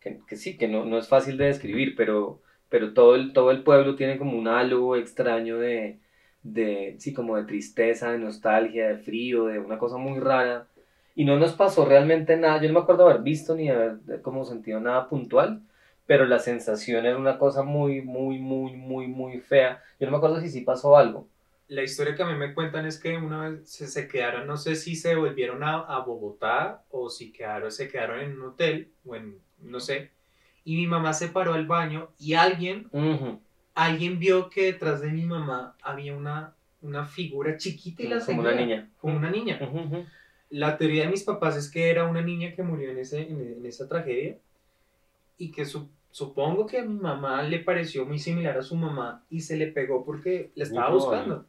S1: que, que sí, que no, no es fácil de describir, pero, pero todo, el, todo el pueblo tiene como un halo extraño de, de, sí, como de tristeza, de nostalgia, de frío, de una cosa muy rara. Y no nos pasó realmente nada, yo no me acuerdo haber visto ni haber como sentido nada puntual, pero la sensación era una cosa muy, muy, muy, muy, muy fea. Yo no me acuerdo si sí pasó algo.
S2: La historia que a mí me cuentan es que una vez se, se quedaron, no sé si se volvieron a, a Bogotá o si quedaron, se quedaron en un hotel o en, no sé. Y mi mamá se paró al baño y alguien,
S1: Ujú.
S2: alguien vio que detrás de mi mamá había una, una figura chiquita y la
S1: Como una
S2: seguía,
S1: niña.
S2: Como una niña.
S1: Ujú, ujú.
S2: La teoría de mis papás es que era una niña que murió en, ese, en, en esa tragedia y que su- supongo que a mi mamá le pareció muy similar a su mamá y se le pegó porque la estaba buscando.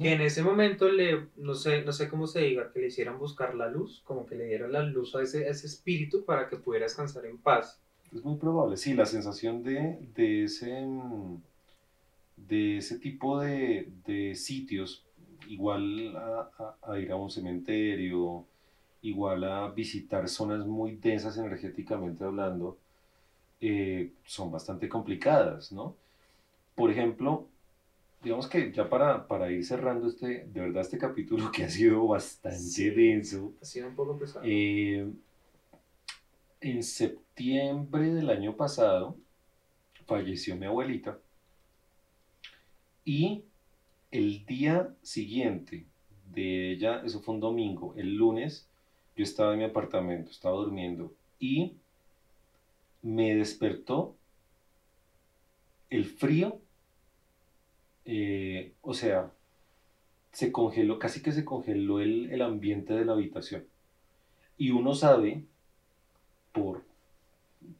S2: Que en ese momento le, no sé, no sé cómo se diga, que le hicieran buscar la luz, como que le dieran la luz a ese, a ese espíritu para que pudiera descansar en paz.
S3: Es muy probable, sí, la sensación de, de ese, mm, de ese tipo de, de sitios, igual a, a- a ir a un cementerio, igual a visitar zonas muy densas energéticamente hablando, eh, son bastante complicadas, ¿no? Por ejemplo, digamos que ya para, para ir cerrando este, de verdad este capítulo que ha sido bastante
S2: Sí.
S3: denso,
S2: Ha sido un poco pesado.
S3: eh, en septiembre del año pasado falleció mi abuelita y el día siguiente de ella, eso fue un domingo, el lunes, yo estaba en mi apartamento, estaba durmiendo y me despertó el frío, eh, o sea, se congeló, casi que se congeló el, el ambiente de la habitación. Y uno sabe, por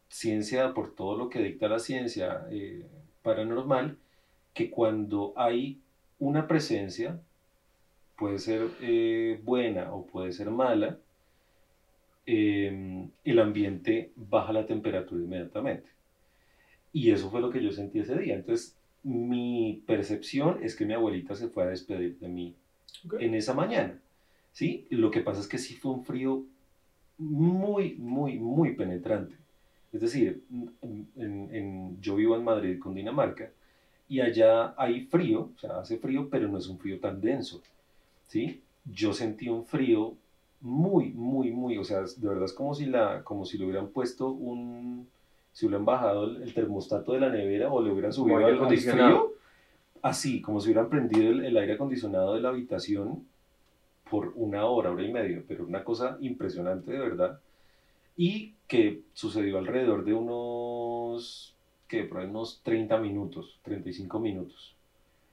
S3: ciencia, por todo lo que dicta la ciencia eh, paranormal, que cuando hay una presencia, puede ser eh, buena o puede ser mala, eh, el ambiente baja la temperatura inmediatamente. Y eso fue lo que yo sentí ese día. Entonces, mi percepción es que mi abuelita se fue a despedir de mí en esa mañana. ¿sí? Lo que pasa es que sí fue un frío muy, muy, muy penetrante. Es decir, en- en- en- yo vivo en Madrid, Cundinamarca, y allá hay frío, o sea, hace frío, pero no es un frío tan denso, ¿sí? Yo sentí un frío muy, muy, muy, o sea, de verdad es como si, la, como si le hubieran puesto un, si hubieran bajado el, el termostato de la nevera o le hubieran subido
S1: aire acondicionado.
S3: frío, así, como si hubieran prendido el, el aire acondicionado de la habitación por una hora, hora y media, pero una cosa impresionante de verdad, y que sucedió alrededor de unos, que por ahí unos 30 minutos, 35 minutos.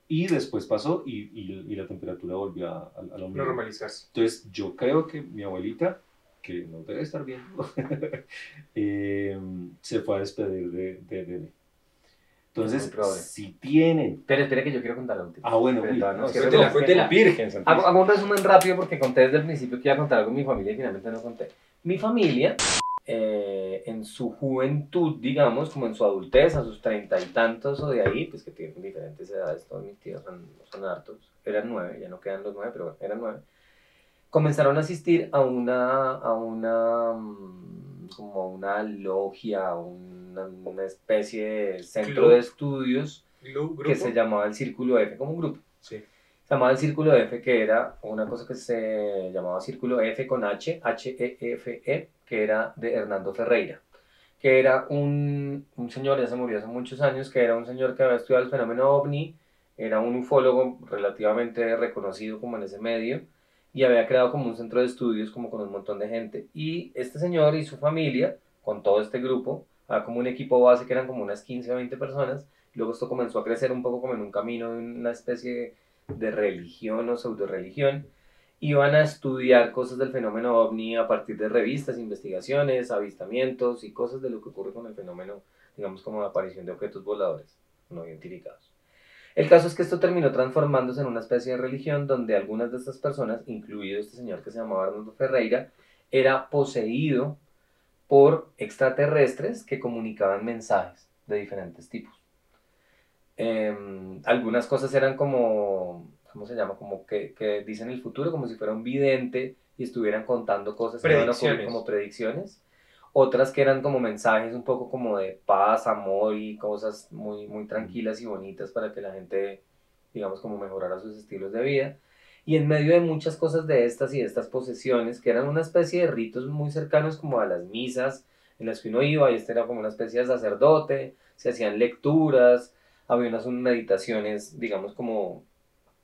S3: Y después pasó y, y- y la temperatura volvió a, a, a lo mismo.
S2: Normalizarse.
S3: Entonces, yo creo que mi abuelita, que no debe estar viendo, eh, se fue a despedir de, de bebé. Entonces,
S1: probable.
S3: si tienen.
S1: Espera, espera que yo quiero contar la última.
S3: Ah, bueno,
S1: Pero
S3: uy,
S1: no
S3: no,
S2: cuéntela, cuéntela.
S3: Virgen
S1: Hago, hago un resumen rápido porque conté desde el principio que iba a contar algo de mi familia y finalmente no conté. Mi familia, eh, en su juventud, digamos, como en su adultez, a sus treinta y tantos o de ahí, pues que tienen diferentes edades, todos mis tíos son, son hartos, eran nueve, ya no quedan los nueve, pero eran nueve, comenzaron a asistir a una, a una, mm, como una logia, una, una especie de centro de estudios que se llamaba el Círculo F, como un grupo.
S2: Sí.
S1: Se llamaba el Círculo F, que era una cosa que se llamaba Círculo F con H, H-E-F-E, que era de Hernando Ferreira, que era un, un señor, ya se murió hace muchos años, que era un señor que había estudiado el fenómeno ovni, era un ufólogo relativamente reconocido como en ese medio, y había creado como un centro de estudios como con un montón de gente. Y este señor y su familia, con todo este grupo, había como un equipo base que eran como unas 15 o 20 personas, Luego esto comenzó a crecer un poco como en un camino de una especie de religión o pseudo-religión. Iban a estudiar cosas del fenómeno ovni a partir de revistas, investigaciones, avistamientos y cosas de lo que ocurre con el fenómeno, digamos como la aparición de objetos voladores no identificados. El caso es que esto terminó transformándose en una especie de religión donde algunas de estas personas, incluido este señor que se llamaba Arnoldo Ferreira, era poseído por extraterrestres que comunicaban mensajes de diferentes tipos. Em, algunas cosas eran como, ¿cómo se llama? Como que, que dicen el futuro, como si fuera un vidente y estuvieran contando cosas que ocurrir
S2: Predicciones.
S1: como predicciones. Otras que eran como mensajes un poco como de paz, amor y cosas muy, muy tranquilas y bonitas para que la gente, digamos, como mejorara sus estilos de vida. Y en medio de muchas cosas de estas y de estas posesiones, que eran una especie de ritos muy cercanos como a las misas en las que uno iba, y este era como una especie de sacerdote, se hacían lecturas, había unas meditaciones, digamos, como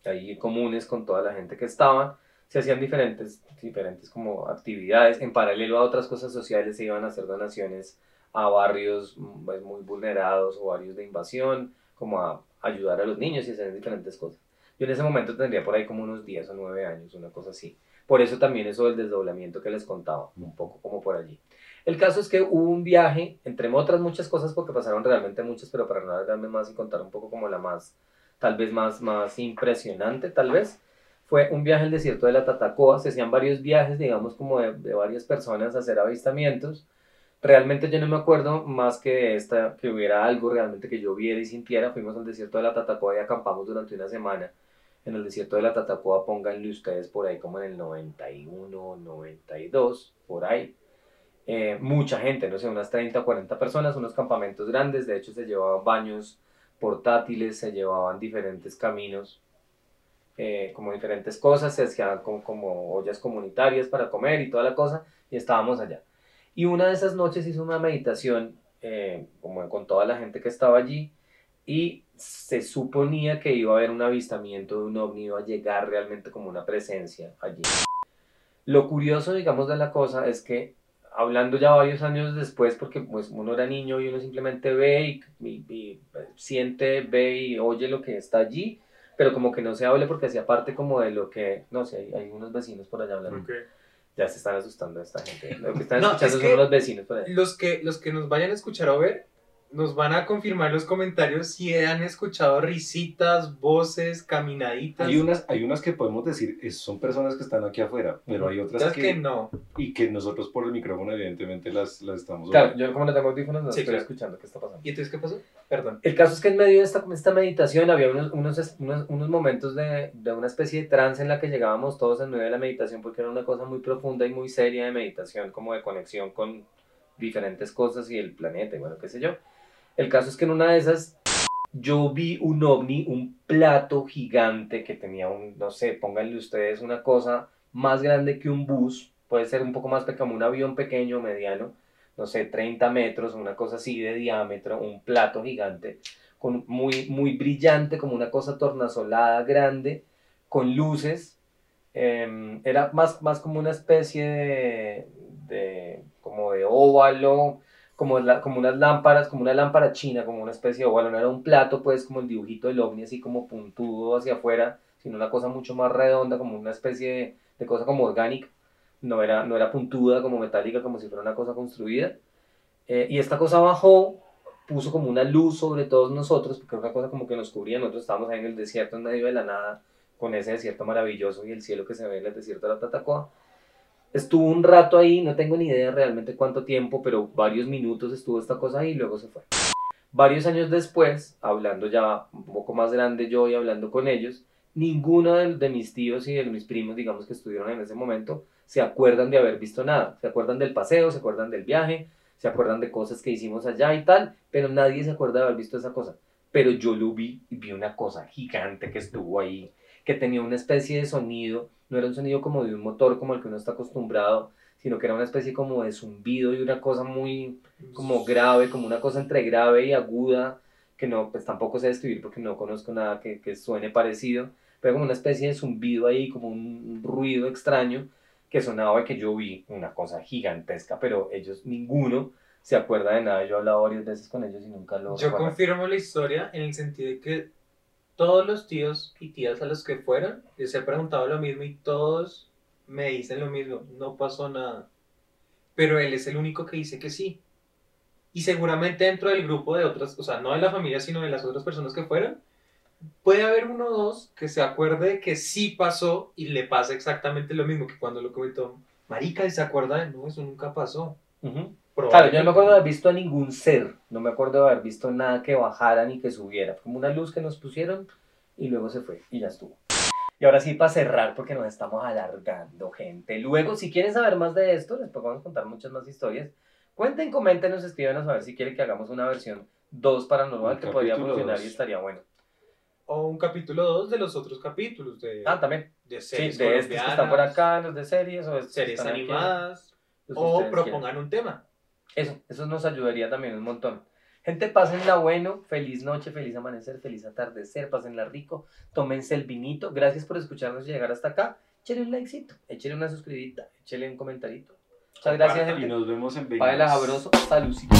S1: ahí comunes con toda la gente que estaba, se hacían diferentes, diferentes como actividades, en paralelo a otras cosas sociales se iban a hacer donaciones a barrios mm, pues, muy vulnerados o barrios de invasión, como a ayudar a los niños y hacer diferentes cosas. Yo en ese momento tendría por ahí como unos 10 o 9 años, una cosa así. Por eso también eso del desdoblamiento que les contaba, un poco como por allí. El caso es que hubo un viaje, entre otras muchas cosas, porque pasaron realmente muchas, pero para no alargarme más y contar un poco como la más, tal vez más, más impresionante, tal vez, fue un viaje al desierto de la Tatacoa. Se hacían varios viajes, digamos, como de, varias personas a hacer avistamientos. Realmente yo no me acuerdo más que de esta, que hubiera algo realmente que yo viera y sintiera. Fuimos al desierto de la Tatacoa y acampamos durante una semana en el desierto de la Tatacoa, pónganle ustedes por ahí como en el 91, 92, por ahí. Eh, mucha gente, no sé, unas 30 o 40 personas, unos campamentos grandes, de hecho se llevaban baños portátiles, se llevaban diferentes caminos, eh, como diferentes cosas, se hacían como, como ollas comunitarias para comer y toda la cosa, y estábamos allá. Y una de esas noches hizo una meditación, eh, como con toda la gente que estaba allí, y se suponía que iba a haber un avistamiento de un ovni, iba a llegar realmente como una presencia allí. Lo curioso, digamos, de la cosa es que hablando ya varios años después, porque pues uno era niño y uno simplemente ve y, y- y siente, ve y oye lo que está allí, pero como que no se hable porque hacía parte como de lo que, no sé, hay, hay unos vecinos por allá hablando,
S2: Ok.
S1: ya se están asustando esta gente, lo que están
S2: No,
S1: escuchando
S2: es
S1: son
S2: que-
S1: los vecinos por allá.
S2: Los que, los que nos vayan a escuchar o ver, nos van a confirmar en los comentarios si han escuchado risitas, voces, caminaditas.
S3: Hay unas, hay unas que podemos decir, es- son personas que están aquí afuera, pero hay otras
S2: Otras
S3: que,
S2: que no.
S3: y que nosotros por el micrófono evidentemente las, las estamos
S1: Claro,
S3: oyendo.
S1: yo como no tengo audífonos no
S2: Sí,
S1: estoy
S2: claro.
S1: escuchando qué está pasando.
S2: ¿Y entonces qué pasó? Perdón.
S1: El caso es que en medio de esta, esta meditación había unos, unos, unos, unos momentos de, de una especie de trance en la que llegábamos todos en medio de la meditación porque era una cosa muy profunda y muy seria de meditación, como de conexión con diferentes cosas y el planeta y bueno, qué sé yo. El caso es que en una de esas yo vi un ovni, un plato gigante que tenía un, no sé, pónganle ustedes una cosa más grande que un bus, puede ser un poco más pequeño, un avión pequeño, mediano, no sé, 30 metros, una cosa así de diámetro, un plato gigante, con, muy, muy brillante, como una cosa tornasolada grande, con luces. Em, era más, más como una especie de, de como de óvalo, como, como unas lámparas, como una lámpara china, como una especie de óvalo, no era un plato, pues como el dibujito del ovni, así como puntudo hacia afuera, sino una cosa mucho más redonda, como una especie de, de cosa como orgánica, no era, no era puntuda, como metálica, como si fuera una cosa construida. Eh, y esta cosa bajó, puso como una luz sobre todos nosotros, porque era una cosa como que nos cubría, nosotros estábamos ahí en el desierto, en medio de la nada, con ese desierto maravilloso y el cielo que se ve en el desierto de la Tatacoa. Estuvo un rato ahí, no tengo ni idea realmente cuánto tiempo, pero varios minutos estuvo esta cosa ahí y luego se fue. Varios años después, hablando ya un poco más grande yo y hablando con ellos, ninguno de, de mis tíos y de mis primos, digamos que estuvieron en ese momento, se acuerdan de haber visto nada. Se acuerdan del paseo, se acuerdan del viaje, se acuerdan de cosas que hicimos allá y tal, pero nadie se acuerda de haber visto esa cosa. Pero yo lo vi y vi una cosa gigante que estuvo ahí, que tenía una especie de sonido, no era un sonido como de un motor como el que uno está acostumbrado, sino que era una especie como de zumbido y una cosa muy como grave, como una cosa entre grave y aguda, que no, pues tampoco sé describir porque no conozco nada que, que suene parecido, pero como una especie de zumbido ahí, como un ruido extraño que sonaba y que yo vi una cosa gigantesca, pero ellos, ninguno se acuerda de nada. Yo he hablado varias veces con ellos y nunca lo
S2: Yo
S1: recuerdan.
S2: confirmo la historia en el sentido de que todos los tíos y tías a los que fueron, les he preguntado lo mismo y todos me dicen lo mismo, no pasó nada. Pero él es el único que dice que sí. Y seguramente dentro del grupo de otras, o sea, no de la familia, sino de las otras personas que fueron, puede haber uno o dos que se acuerde de que sí pasó y le pasa exactamente lo mismo que cuando lo comentó. Marica, ¿y se acuerda de no? Eso nunca pasó.
S1: Ujú. Claro, yo no me acuerdo de haber visto a ningún ser, no me acuerdo de haber visto nada que bajara ni que subiera, como una luz que nos pusieron y luego se fue y ya estuvo. Y ahora sí, para cerrar, porque nos estamos alargando, gente. Luego, si quieren saber más de esto, les podemos contar muchas más historias. Cuenten, coméntenos, escríbanos a ver si quieren que hagamos una versión 2 paranormal
S3: Un
S1: que podría funcionar
S3: dos.
S1: y estaría bueno.
S2: O un capítulo 2 de los otros capítulos de,
S1: Ah, también.
S2: de
S1: Sí,
S2: series
S1: de estos que están por acá, los de series o que
S2: series
S1: aquí,
S2: animadas,
S1: que
S2: o propongan un tema.
S1: Eso, eso nos ayudaría también un montón. Gente, pásenla bueno, feliz noche, feliz amanecer, feliz atardecer, pásenla rico, tómense el vinito. Gracias por escucharnos y llegar hasta acá. Échale un likecito, échale una suscribida, échale un comentarito. Muchas gracias,
S3: Y
S1: gente.
S3: nos vemos en Vegas.
S1: sabroso, saludcita.